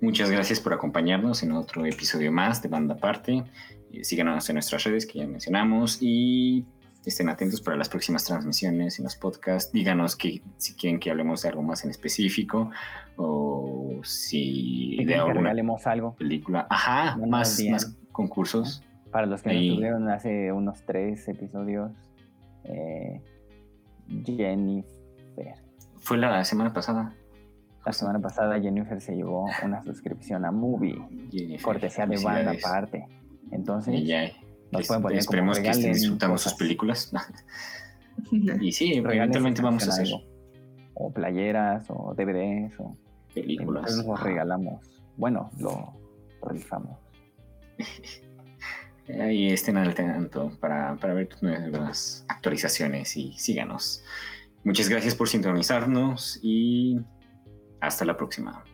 muchas gracias por acompañarnos en otro episodio más de Banda Aparte. Eh, síganos en nuestras redes que ya mencionamos y estén atentos para las próximas transmisiones en los podcasts. Díganos que, si quieren que hablemos de algo más en específico o si de alguna algo. película. Ajá, más, más concursos. Para los que nos tuvieron hace unos tres episodios, eh, Jennifer fue la semana pasada. La semana pasada Jennifer se llevó una suscripción a Movie, cortesía de banda aparte. Entonces, nos pueden poner esperemos que estén disfrutando sus películas. y sí, eventualmente vamos a hacer. O playeras, o DVDs, o películas. Entonces los regalamos. Bueno, lo rifamos. Ahí estén al tanto para, para ver nuevas actualizaciones y síganos. Muchas gracias por sintonizarnos y hasta la próxima.